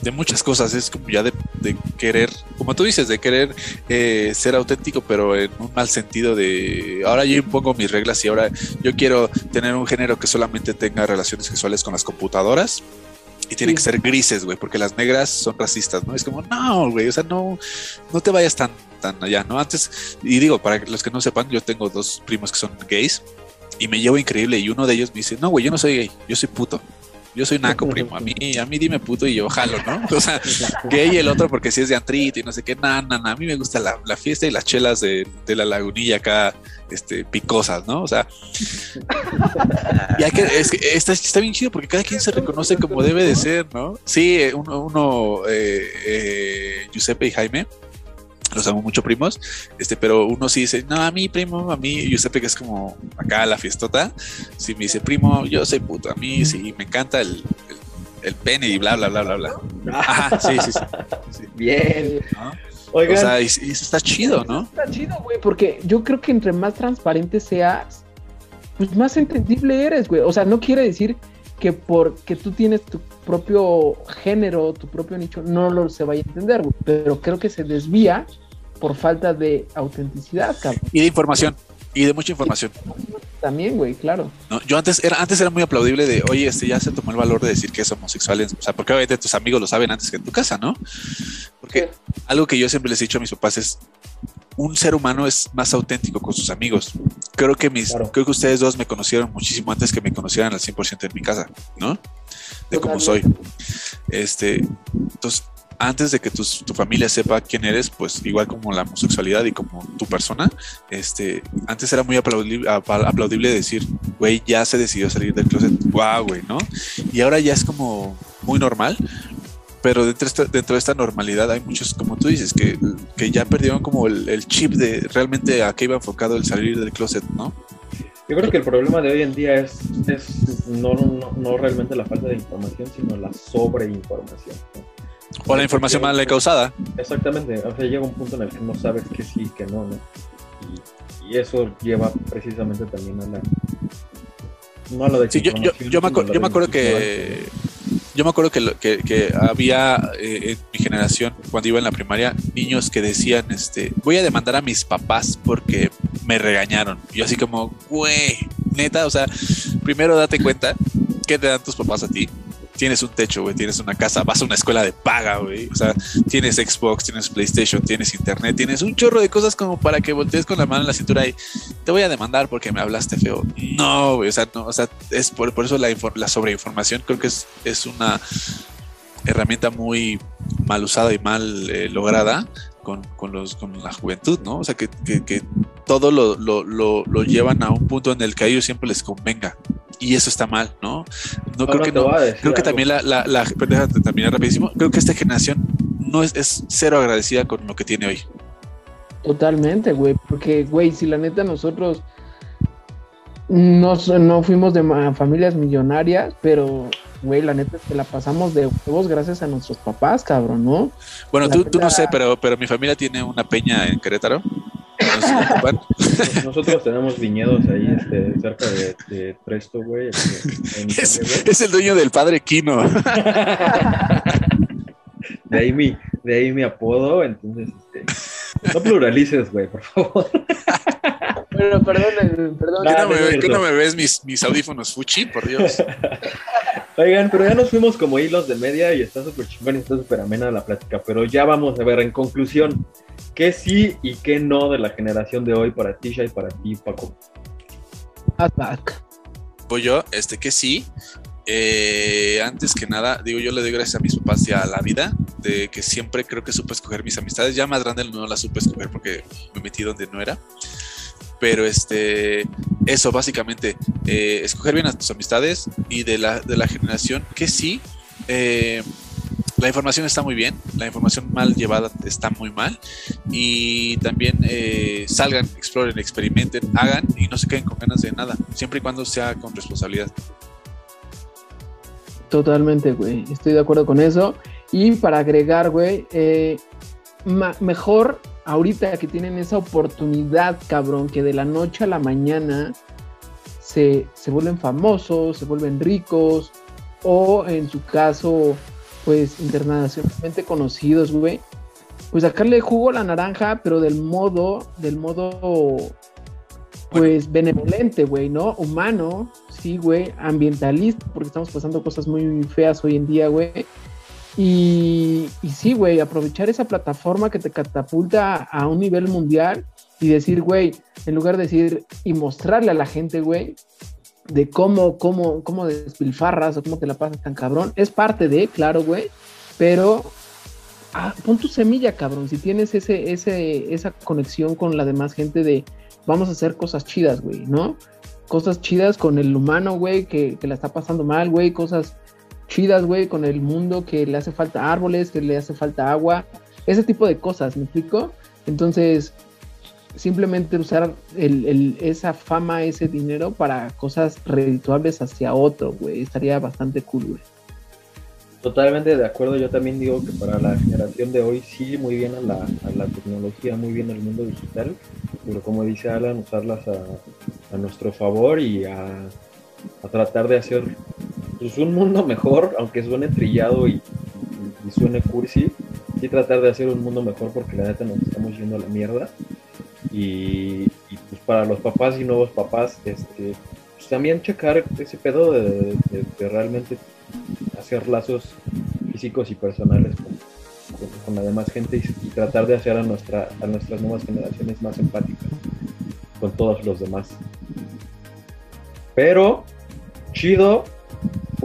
de, muchas cosas. Es como ya de, de querer, como tú dices, de querer eh, ser auténtico, pero en un mal sentido de ahora yo impongo mis reglas y ahora yo quiero tener un género que solamente tenga relaciones sexuales con las computadoras. Y tienen sí. que ser grises, güey, porque las negras son racistas, ¿no? Es como, no, güey, o sea, no, no te vayas tan, tan allá, ¿no? Antes, y digo, para los que no sepan, yo tengo dos primos que son gays y me llevo increíble y uno de ellos me dice, no, güey, yo no soy gay, yo soy puto. Yo soy naco, (laughs) primo. A mí, a mí dime puto y yo jalo, ¿no? (laughs) O sea, gay el otro porque si es de antrito y no sé qué, nada, nada, na. a mí me gusta la, la, fiesta y las chelas de, de la lagunilla acá, este, picosas, ¿no? O sea, y hay que, es que está, está, bien chido porque cada quien se reconoce como debe de ser, ¿no? Sí, uno, uno eh, eh, Giuseppe y Jaime, los amo mucho primos, este, pero uno sí dice, no, a mí primo, a mí, Giuseppe que es como acá la fiestota, sí me dice, primo, yo soy puto, a mí sí, me encanta el, el, el pene y bla, bla, bla, bla, bla. Ajá, sí, sí, sí. sí. Bien. ¿No? Oigan, o sea, y, y, eso está chido, ¿no? Está chido, güey, porque yo creo que entre más transparente seas, pues más entendible eres, güey. O sea, no quiere decir que porque tú tienes tu propio género, tu propio nicho, no lo se vaya a entender, güey. Pero creo que se desvía por falta de autenticidad, cabrón. Y de información. Y de mucha información. También, güey, claro. No, yo antes era, antes era muy aplaudible de, oye, este ya se tomó el valor de decir que es homosexual. O sea, porque obviamente tus amigos lo saben antes que en tu casa, ¿no? Porque sí. algo que yo siempre les he dicho a mis papás es, un ser humano es más auténtico con sus amigos. Creo que mis, claro. creo que ustedes dos me conocieron muchísimo antes que me conocieran al 100% en mi casa, ¿no? De cómo soy. Este, entonces, antes de que tu, tu, familia sepa quién eres, pues igual como la homosexualidad y como tu persona, este, antes era muy aplaudible, aplaudible decir, güey, ya se decidió salir del closet, wow, güey, ¿no? Y ahora ya es como muy normal, pero dentro de, esta, dentro de esta normalidad hay muchos, como tú dices, que, que ya perdieron como el, el, chip de realmente a qué iba enfocado el salir del closet, ¿no? Yo creo que el problema de hoy en día es, es no, no, no realmente la falta de información, sino la sobreinformación. ¿no? O la información mal causada. Exactamente, o sea, llega un punto en el que no sabes que sí, que no, ¿no? Y, y eso lleva precisamente también a la... No a lo de sí, yo, yo, yo, me, yo me acuerdo que... Yo me acuerdo que, que, que había eh, en mi generación, cuando iba en la primaria, niños que decían, este, voy a demandar a mis papás porque me regañaron. Y yo así como, güey, neta, o sea, primero date cuenta qué te dan tus papás a ti tienes un techo, güey, tienes una casa, vas a una escuela de paga, güey. O sea, tienes Xbox, tienes PlayStation, tienes internet, tienes un chorro de cosas como para que voltees con la mano en la cintura y te voy a demandar porque me hablaste feo. No, güey, o sea, no, o sea, es por, por eso la, la sobreinformación creo que es, es una herramienta muy mal usada y mal eh, lograda con, con los, con la juventud, ¿no? O sea, que, que- que todo lo, lo- lo- lo llevan a un punto en el que a ellos siempre les convenga. Y eso está mal, ¿no? No creo que no. Creo que también la, la, la déjate terminar rapidísimo. Creo que esta generación no es, es cero agradecida con lo que tiene hoy. Totalmente, güey. Porque, güey, si la neta nosotros no, no fuimos de familias millonarias, pero, güey, la neta es que la pasamos de huevos gracias a nuestros papás, cabrón, ¿no? Bueno, tú, tú no sé, pero, pero mi familia tiene una peña en Querétaro. (laughs) Nos- Nosotros tenemos viñedos ahí este, cerca de, de Presto, güey. es, el dueño del padre Kino. (laughs) De ahí mi, de ahí mi apodo, entonces, este, no pluralices, güey, por favor. (laughs) Pero, perdón, perdón. ¿Qué Ah, no, me, no es ve- cierto. qué no me ves mis, mis audífonos Fuchi? Por Dios. Oigan, pero ya nos fuimos como hilos de media y está súper chingón y está súper amena la plática. Pero ya vamos a ver, en conclusión, ¿qué sí y qué no de la generación de hoy para Tisha y para ti, Paco? Attack. Voy yo, este que sí. Eh, antes que nada, digo, yo le doy gracias a mis papás y a la vida, de que siempre creo que supe escoger mis amistades. Ya más grande no las supe escoger porque me metí donde no era. Pero este, eso básicamente, eh, escoger bien a tus amistades y de la, de la generación que sí, eh, la información está muy bien, la información mal llevada está muy mal y también eh, salgan, exploren, experimenten, hagan y no se queden con ganas de nada, siempre y cuando sea con responsabilidad. Totalmente, güey. Estoy de acuerdo con eso. Y para agregar, güey, mejor ahorita que tienen esa oportunidad, cabrón, que de la noche a la mañana se, se vuelven famosos, se vuelven ricos, o en su caso, pues internacionalmente conocidos, güey. Pues sacarle jugo a la naranja, pero del modo, del modo, pues benevolente, güey, ¿no? Humano, sí, güey, ambientalista, porque estamos pasando cosas muy feas hoy en día, güey. Y, sí, güey, aprovechar esa plataforma que te catapulta a un nivel mundial y decir, güey, en lugar de decir y mostrarle a la gente, güey, de cómo, cómo, cómo despilfarras o cómo te la pasas tan cabrón, es parte de, claro, güey, pero ah, pon tu semilla, cabrón, si tienes ese, ese, esa conexión con la demás gente de vamos a hacer cosas chidas, güey, ¿no? Cosas chidas con el humano, güey, que, que la está pasando mal, güey, cosas chidas, güey, con el mundo que le hace falta árboles, que le hace falta agua, ese tipo de cosas, ¿me explico? Entonces, simplemente usar el, el- esa fama, ese dinero para cosas redituables hacia otro, güey, estaría bastante cool, güey. Totalmente de acuerdo, yo también digo que para la generación de hoy sí, muy bien a la, a la tecnología, muy bien al mundo digital, pero como dice Alan, usarlas a, a nuestro favor y a, a tratar de hacer pues, un mundo mejor, aunque suene trillado y, y- y suene cursi, sí tratar de hacer un mundo mejor porque la neta nos estamos yendo a la mierda. Y, y, pues para los papás y nuevos papás, este, pues también checar ese pedo de realmente hacer lazos físicos y personales con, con- con la demás gente y, y tratar de hacer a, nuestra, a nuestras nuevas generaciones más empáticas con todos los demás. Pero, chido,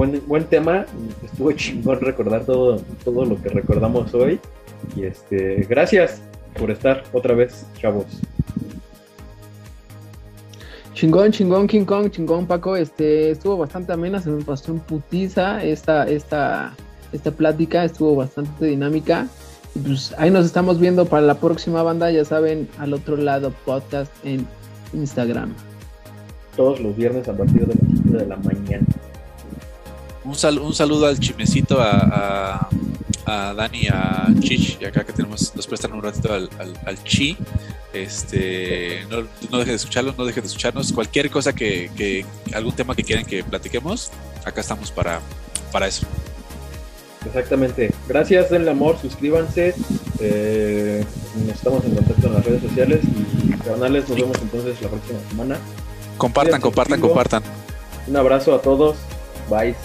buen, buen tema, estuvo chingón recordar todo, todo lo que recordamos hoy. Y este, gracias por estar otra vez, chavos. Chingón, chingón, King Kong, chingón, Paco. Este, estuvo bastante amena, se me pasó en putiza esta, esta, esta plática, estuvo bastante dinámica. Y pues ahí nos estamos viendo para la próxima banda, ya saben, al otro lado podcast en Instagram. Todos los viernes a partir de las 7 de la mañana. Un, sal- un saludo al chimecito, a, a, a Dani, a Chich, y acá que tenemos, nos prestan un ratito al, al, al Chi. Este, no, no dejen de escucharlos, no dejen de escucharnos. Cualquier cosa que, que, algún tema que quieran que platiquemos, acá estamos para, para eso. Exactamente. Gracias, denle amor, suscríbanse. eh, estamos en contacto en las redes sociales y canales. Nos vemos entonces la próxima semana. Compartan, Cuídense, compartan, compartan. Un abrazo a todos. Bye.